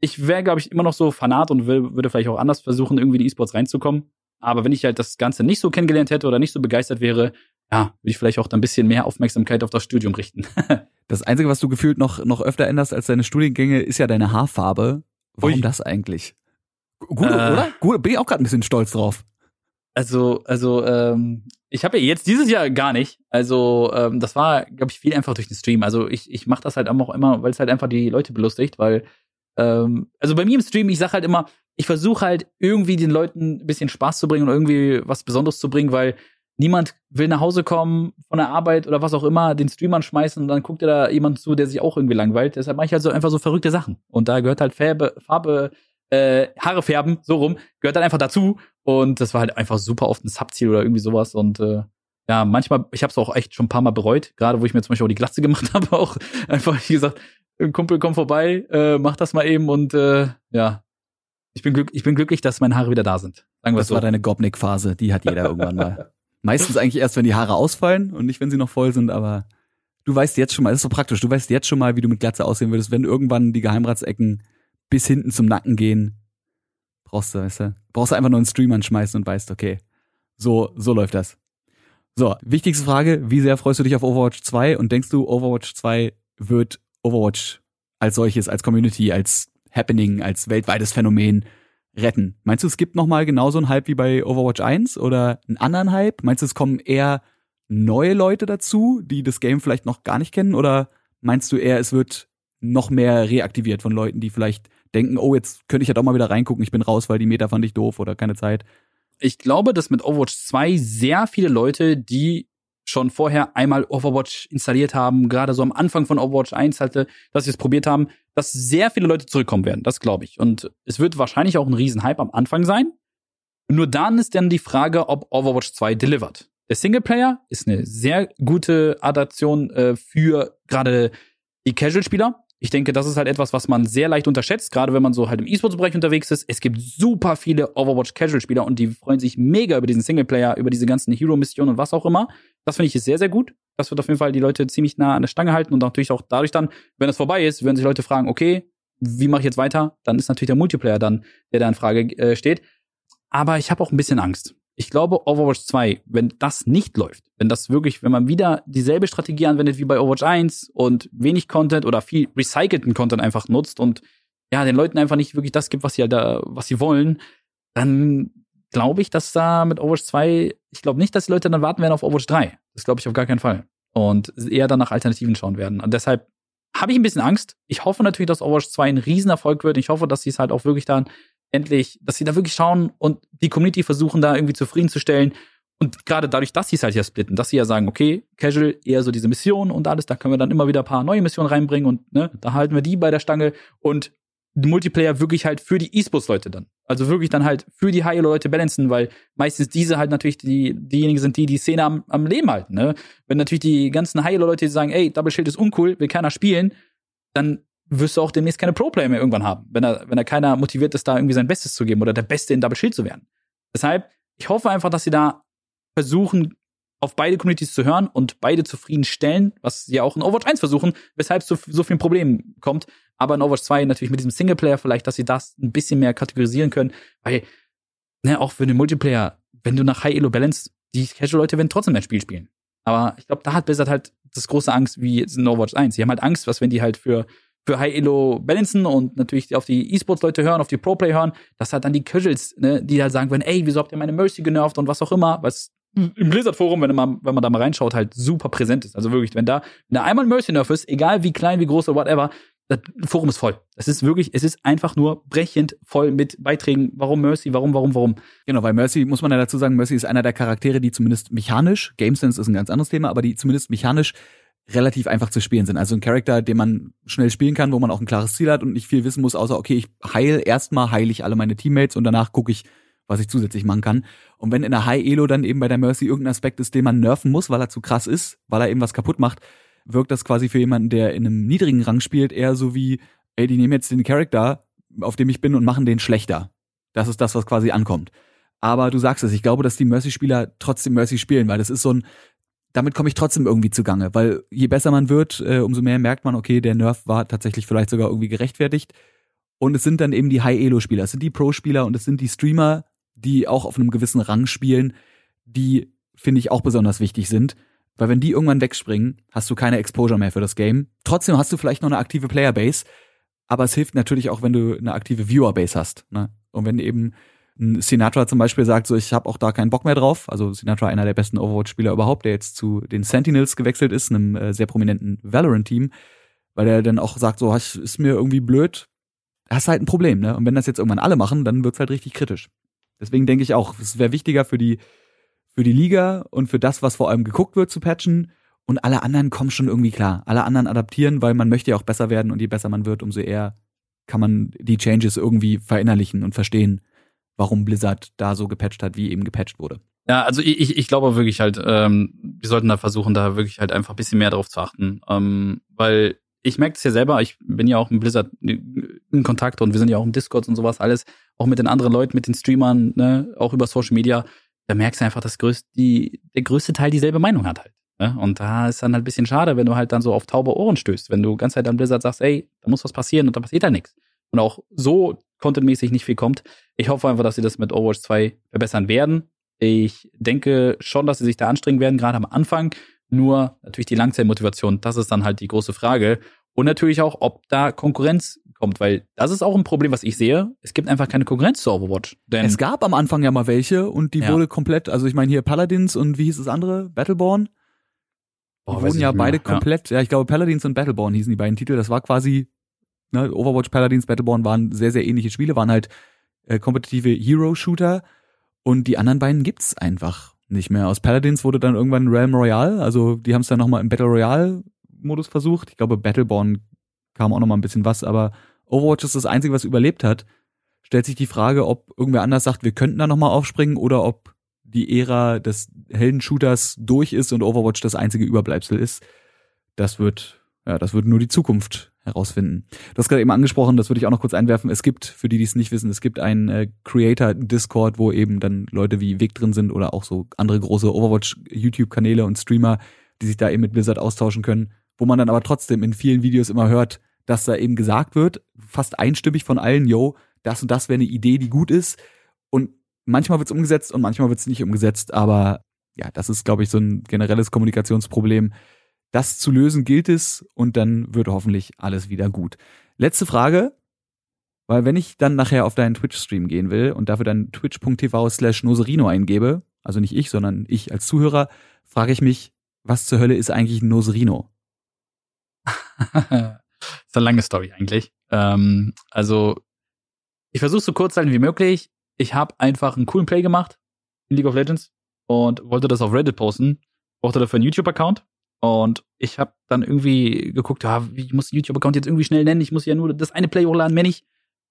[SPEAKER 3] ich wäre glaube ich immer noch so Fanat und will, würde vielleicht auch anders versuchen irgendwie in E-Sports reinzukommen, aber wenn ich halt das Ganze nicht so kennengelernt hätte oder nicht so begeistert wäre, ja, würde ich vielleicht auch dann ein bisschen mehr Aufmerksamkeit auf das Studium richten.
[SPEAKER 2] das einzige, was du gefühlt noch noch öfter änderst als deine Studiengänge, ist ja deine Haarfarbe. Warum Ui. das eigentlich? Gut, äh, oder? Gut, bin ich auch gerade ein bisschen stolz drauf.
[SPEAKER 3] Also, also, ähm, ich habe ja jetzt dieses Jahr gar nicht. Also, ähm, das war, glaube ich, viel einfach durch den Stream. Also, ich, ich mache das halt auch immer, weil es halt einfach die Leute belustigt, weil, ähm, also bei mir im Stream, ich sag halt immer, ich versuche halt irgendwie den Leuten ein bisschen Spaß zu bringen und irgendwie was Besonderes zu bringen, weil niemand will nach Hause kommen von der Arbeit oder was auch immer, den Streamern schmeißen und dann guckt ihr da jemand zu, der sich auch irgendwie langweilt. Deshalb mache ich halt so einfach so verrückte Sachen. Und da gehört halt Farbe, Farbe äh, Haare färben, so rum, gehört dann einfach dazu. Und das war halt einfach super oft ein Subziel oder irgendwie sowas. Und äh, ja, manchmal, ich habe es auch echt schon ein paar Mal bereut, gerade wo ich mir zum Beispiel auch die Glatze gemacht habe, auch einfach, wie gesagt, Kumpel, komm vorbei, äh, mach das mal eben und äh, ja, ich bin, glück, ich bin glücklich, dass meine Haare wieder da sind.
[SPEAKER 2] Sagen das so. war deine Gobnik-Phase, die hat jeder irgendwann mal. Meistens eigentlich erst, wenn die Haare ausfallen und nicht, wenn sie noch voll sind, aber du weißt jetzt schon mal, das ist so praktisch, du weißt jetzt schon mal, wie du mit Glatze aussehen würdest, wenn irgendwann die Geheimratsecken bis hinten zum Nacken gehen. Brauchst du, weißt du? Brauchst du einfach nur einen Stream anschmeißen und weißt, okay, so, so läuft das. So, wichtigste Frage, wie sehr freust du dich auf Overwatch 2 und denkst du, Overwatch 2 wird Overwatch als solches, als Community, als Happening, als weltweites Phänomen retten? Meinst du, es gibt nochmal genauso einen Hype wie bei Overwatch 1 oder einen anderen Hype? Meinst du, es kommen eher neue Leute dazu, die das Game vielleicht noch gar nicht kennen? Oder meinst du eher, es wird noch mehr reaktiviert von Leuten, die vielleicht denken, oh, jetzt könnte ich ja doch mal wieder reingucken, ich bin raus, weil die Meta fand ich doof oder keine Zeit.
[SPEAKER 3] Ich glaube, dass mit Overwatch 2 sehr viele Leute, die schon vorher einmal Overwatch installiert haben, gerade so am Anfang von Overwatch 1 halt, dass sie es probiert haben, dass sehr viele Leute zurückkommen werden, das glaube ich. Und es wird wahrscheinlich auch ein Riesenhype am Anfang sein. Nur dann ist dann die Frage, ob Overwatch 2 delivert. Der Singleplayer ist eine sehr gute Adaption äh, für gerade die Casual-Spieler. Ich denke, das ist halt etwas, was man sehr leicht unterschätzt, gerade wenn man so halt im E-Sports-Bereich unterwegs ist. Es gibt super viele Overwatch-Casual-Spieler und die freuen sich mega über diesen Singleplayer, über diese ganzen Hero-Missionen und was auch immer. Das finde ich sehr, sehr gut. Das wird auf jeden Fall die Leute ziemlich nah an der Stange halten und natürlich auch dadurch dann, wenn es vorbei ist, werden sich Leute fragen, okay, wie mache ich jetzt weiter? Dann ist natürlich der Multiplayer dann, der da in Frage äh, steht. Aber ich habe auch ein bisschen Angst ich glaube, Overwatch 2, wenn das nicht läuft, wenn das wirklich, wenn man wieder dieselbe Strategie anwendet wie bei Overwatch 1 und wenig Content oder viel recycelten Content einfach nutzt und ja, den Leuten einfach nicht wirklich das gibt, was sie halt da, was sie wollen, dann glaube ich, dass da mit Overwatch 2, ich glaube nicht, dass die Leute dann warten werden auf Overwatch 3. Das glaube ich auf gar keinen Fall. Und eher dann nach Alternativen schauen werden. Und deshalb habe ich ein bisschen Angst. Ich hoffe natürlich, dass Overwatch 2 ein Riesenerfolg wird. Ich hoffe, dass sie es halt auch wirklich dann endlich, dass sie da wirklich schauen und die Community versuchen, da irgendwie zufriedenzustellen. Und gerade dadurch, dass sie es halt ja splitten, dass sie ja sagen, okay, Casual eher so diese Mission und alles, da können wir dann immer wieder ein paar neue Missionen reinbringen und ne, da halten wir die bei der Stange und Multiplayer wirklich halt für die E-Sports-Leute dann. Also wirklich dann halt für die High-Leute balancen, weil meistens diese halt natürlich die, diejenigen sind, die die Szene am, am Leben halten. Ne? Wenn natürlich die ganzen High-Leute sagen, ey, Double Shield ist uncool, will keiner spielen, dann wirst du auch demnächst keine Pro-Player mehr irgendwann haben, wenn er, wenn er keiner motiviert ist, da irgendwie sein Bestes zu geben oder der Beste in Double Shield zu werden. Deshalb, ich hoffe einfach, dass sie da versuchen, auf beide Communities zu hören und beide zufriedenstellen, was sie ja auch in Overwatch 1 versuchen, weshalb es zu so vielen Problemen kommt. Aber in Overwatch 2 natürlich mit diesem Singleplayer vielleicht, dass sie das ein bisschen mehr kategorisieren können, weil, ne, auch für den Multiplayer, wenn du nach High Elo Balance, die Casual-Leute werden trotzdem dein Spiel spielen. Aber ich glaube, da hat Blizzard halt das große Angst wie in Overwatch 1. Sie haben halt Angst, was wenn die halt für für High Elo balancen und natürlich auf die E-Sports-Leute hören, auf die Pro-Play hören, dass halt dann die Casuals, ne, die halt sagen werden, ey, wieso habt ihr meine Mercy genervt und was auch immer, was im Blizzard-Forum, wenn man, wenn man da mal reinschaut, halt super präsent ist. Also wirklich, wenn da, wenn da einmal Mercy nerf ist, egal wie klein, wie groß oder whatever, das Forum ist voll. Es ist wirklich, es ist einfach nur brechend voll mit Beiträgen. Warum Mercy? Warum, warum, warum?
[SPEAKER 2] Genau, weil Mercy, muss man ja dazu sagen, Mercy ist einer der Charaktere, die zumindest mechanisch, GameSense ist ein ganz anderes Thema, aber die zumindest mechanisch relativ einfach zu spielen sind. Also ein Charakter, den man schnell spielen kann, wo man auch ein klares Ziel hat und nicht viel wissen muss, außer, okay, ich heil erstmal, heile ich alle meine Teammates und danach gucke ich, was ich zusätzlich machen kann. Und wenn in der High Elo dann eben bei der Mercy irgendein Aspekt ist, den man nerven muss, weil er zu krass ist, weil er eben was kaputt macht, wirkt das quasi für jemanden, der in einem niedrigen Rang spielt, eher so wie, ey, die nehmen jetzt den Charakter, auf dem ich bin und machen den schlechter. Das ist das, was quasi ankommt. Aber du sagst es, ich glaube, dass die Mercy-Spieler trotzdem Mercy spielen, weil das ist so ein, damit komme ich trotzdem irgendwie zugange, weil je besser man wird, äh, umso mehr merkt man, okay, der Nerf war tatsächlich vielleicht sogar irgendwie gerechtfertigt. Und es sind dann eben die High-Elo-Spieler, es sind die Pro-Spieler und es sind die Streamer, die auch auf einem gewissen Rang spielen, die, finde ich, auch besonders wichtig sind. Weil wenn die irgendwann wegspringen, hast du keine Exposure mehr für das Game. Trotzdem hast du vielleicht noch eine aktive Playerbase, aber es hilft natürlich auch, wenn du eine aktive Viewerbase hast. Ne? Und wenn eben Sinatra zum Beispiel sagt so, ich habe auch da keinen Bock mehr drauf. Also Sinatra einer der besten Overwatch-Spieler überhaupt, der jetzt zu den Sentinels gewechselt ist, einem äh, sehr prominenten Valorant-Team, weil er dann auch sagt so, ist mir irgendwie blöd. Hast halt ein Problem, ne? Und wenn das jetzt irgendwann alle machen, dann wird's halt richtig kritisch. Deswegen denke ich auch, es wäre wichtiger für die für die Liga und für das, was vor allem geguckt wird, zu patchen. Und alle anderen kommen schon irgendwie klar. Alle anderen adaptieren, weil man möchte ja auch besser werden und je besser man wird, umso eher kann man die Changes irgendwie verinnerlichen und verstehen warum Blizzard da so gepatcht hat, wie eben gepatcht wurde.
[SPEAKER 3] Ja, also ich, ich glaube wirklich halt, ähm, wir sollten da versuchen, da wirklich halt einfach ein bisschen mehr drauf zu achten. Ähm, weil ich merke das ja selber, ich bin ja auch mit Blizzard in Kontakt und wir sind ja auch im Discord und sowas alles, auch mit den anderen Leuten, mit den Streamern, ne, auch über Social Media. Da merkst du einfach, dass größte, die, der größte Teil dieselbe Meinung hat halt. Ne? Und da ist dann halt ein bisschen schade, wenn du halt dann so auf taube Ohren stößt, wenn du ganz halt an Blizzard sagst, ey, da muss was passieren und da passiert halt nichts. Und auch so contentmäßig nicht viel kommt. Ich hoffe einfach, dass sie das mit Overwatch 2 verbessern werden. Ich denke schon, dass sie sich da anstrengen werden, gerade am Anfang. Nur natürlich die Langzeitmotivation, das ist dann halt die große Frage. Und natürlich auch, ob da Konkurrenz kommt, weil das ist auch ein Problem, was ich sehe. Es gibt einfach keine Konkurrenz zu Overwatch.
[SPEAKER 2] Denn es gab am Anfang ja mal welche und die ja. wurde komplett, also ich meine hier Paladins und wie hieß das andere? Battleborn? Die oh, wurden ja beide komplett, ja. ja, ich glaube Paladins und Battleborn hießen die beiden Titel. Das war quasi ne, Overwatch, Paladins, Battleborn waren sehr, sehr ähnliche Spiele, waren halt äh, kompetitive Hero-Shooter und die anderen beiden gibt's einfach nicht mehr. Aus Paladins wurde dann irgendwann Realm Royale, also die haben es dann nochmal im Battle Royale Modus versucht. Ich glaube, Battleborn kam auch nochmal ein bisschen was, aber Overwatch ist das Einzige, was überlebt hat. Stellt sich die Frage, ob irgendwer anders sagt, wir könnten da nochmal aufspringen oder ob die Ära des Heldenshooters durch ist und Overwatch das einzige Überbleibsel ist. Das wird, ja, das wird nur die Zukunft herausfinden. Du hast gerade eben angesprochen, das würde ich auch noch kurz einwerfen. Es gibt, für die, die es nicht wissen, es gibt einen äh, Creator-Discord, wo eben dann Leute wie Vic drin sind oder auch so andere große Overwatch-YouTube-Kanäle und Streamer, die sich da eben mit Blizzard austauschen können, wo man dann aber trotzdem in vielen Videos immer hört, dass da eben gesagt wird, fast einstimmig von allen, yo, das und das wäre eine Idee, die gut ist. Und manchmal wird's umgesetzt und manchmal wird's nicht umgesetzt, aber ja, das ist, glaube ich, so ein generelles Kommunikationsproblem das zu lösen gilt es und dann wird hoffentlich alles wieder gut. Letzte Frage, weil wenn ich dann nachher auf deinen Twitch-Stream gehen will und dafür dann twitch.tv slash noserino eingebe, also nicht ich, sondern ich als Zuhörer, frage ich mich, was zur Hölle ist eigentlich ein Noserino?
[SPEAKER 3] ist eine lange Story eigentlich. Ähm, also, ich versuche so kurz zu sein wie möglich. Ich habe einfach einen coolen Play gemacht in League of Legends und wollte das auf Reddit posten. Brauchte dafür einen YouTube-Account und ich habe dann irgendwie geguckt, ja, ich muss YouTube-Account jetzt irgendwie schnell nennen, ich muss ja nur das eine Play hochladen, mehr nicht.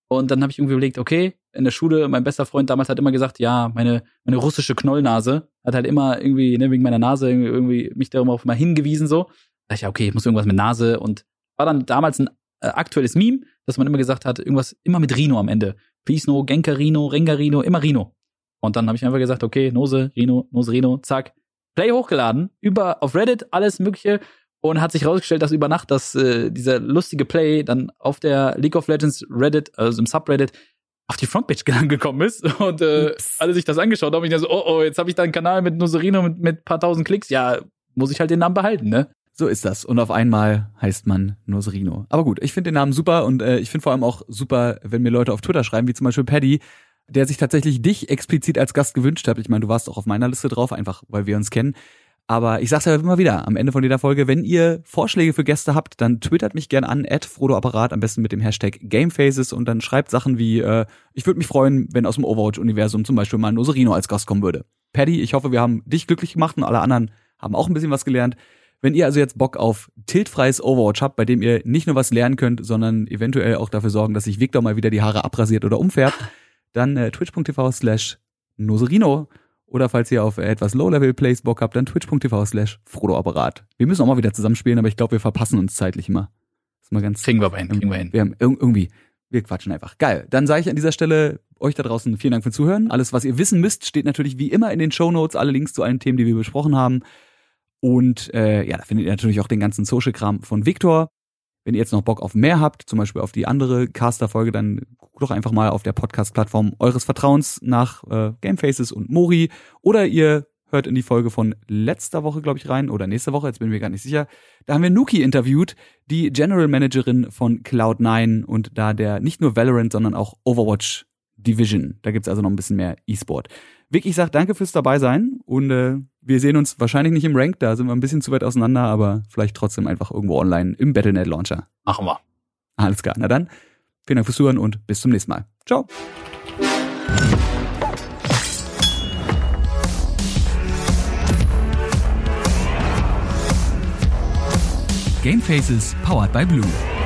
[SPEAKER 3] Und dann habe ich irgendwie überlegt, okay, in der Schule, mein bester Freund damals hat immer gesagt, ja, meine, meine russische Knollnase hat halt immer irgendwie, ne, wegen meiner Nase irgendwie mich darauf mal hingewiesen, so. Da dachte ich, ja, okay, ich muss irgendwas mit Nase und war dann damals ein äh, aktuelles Meme, dass man immer gesagt hat, irgendwas immer mit Rino am Ende. Pisno, Genkarino, Rengarino, immer Rino. Und dann habe ich einfach gesagt, okay, Nose, Rino, Nose, Rino, zack, Play hochgeladen, über auf Reddit, alles Mögliche. Und hat sich rausgestellt, dass über Nacht, dass äh, dieser lustige Play dann auf der League of Legends Reddit, also im Subreddit, auf die Frontpage gekommen ist und äh, alle sich das angeschaut haben. Und ich dachte so, oh, oh, jetzt habe ich da einen Kanal mit Noserino mit, mit paar tausend Klicks. Ja, muss ich halt den Namen behalten, ne?
[SPEAKER 2] So ist das. Und auf einmal heißt man Noserino. Aber gut, ich finde den Namen super und äh, ich finde vor allem auch super, wenn mir Leute auf Twitter schreiben, wie zum Beispiel Paddy, der sich tatsächlich dich explizit als Gast gewünscht hat. Ich meine, du warst auch auf meiner Liste drauf, einfach weil wir uns kennen. Aber ich sag's ja immer wieder, am Ende von jeder Folge, wenn ihr Vorschläge für Gäste habt, dann twittert mich gerne an, at FrodoApparat, am besten mit dem Hashtag Gamefaces und dann schreibt Sachen wie, äh, ich würde mich freuen, wenn aus dem Overwatch-Universum zum Beispiel mal Noserino als Gast kommen würde. Paddy, ich hoffe, wir haben dich glücklich gemacht und alle anderen haben auch ein bisschen was gelernt. Wenn ihr also jetzt Bock auf tiltfreies Overwatch habt, bei dem ihr nicht nur was lernen könnt, sondern eventuell auch dafür sorgen, dass sich Victor mal wieder die Haare abrasiert oder umfärbt, dann äh, twitch.tv slash Noserino. Oder falls ihr auf etwas Low-Level-Plays Bock habt, dann twitch.tv slash Frodo-Apparat. Wir müssen auch mal wieder zusammenspielen, aber ich glaube, wir verpassen uns zeitlich immer.
[SPEAKER 3] Das ist mal ganz. Kriegen wir aber hin, kriegen wir hin.
[SPEAKER 2] Wir haben irgendwie, wir quatschen einfach. Geil. Dann sage ich an dieser Stelle euch da draußen vielen Dank fürs Zuhören. Alles, was ihr wissen müsst, steht natürlich wie immer in den Show Notes. Alle Links zu allen Themen, die wir besprochen haben. Und äh, ja, da findet ihr natürlich auch den ganzen Social-Kram von Victor. Wenn ihr jetzt noch Bock auf mehr habt, zum Beispiel auf die andere Caster-Folge, dann guckt doch einfach mal auf der Podcast-Plattform eures Vertrauens nach äh, Gamefaces und Mori. Oder ihr hört in die Folge von letzter Woche, glaube ich, rein, oder nächste Woche, jetzt bin ich mir gar nicht sicher. Da haben wir Nuki interviewt, die General Managerin von Cloud9 und da der nicht nur Valorant, sondern auch Overwatch Division. Da gibt's also noch ein bisschen mehr E-Sport. Vic, ich sag danke fürs dabei sein und äh, wir sehen uns wahrscheinlich nicht im Rank, da sind wir ein bisschen zu weit auseinander, aber vielleicht trotzdem einfach irgendwo online im Battlenet Launcher.
[SPEAKER 3] Machen wir.
[SPEAKER 2] Alles klar. Na dann, vielen Dank fürs Zuhören und bis zum nächsten Mal. Ciao.
[SPEAKER 1] Game Faces powered by Blue.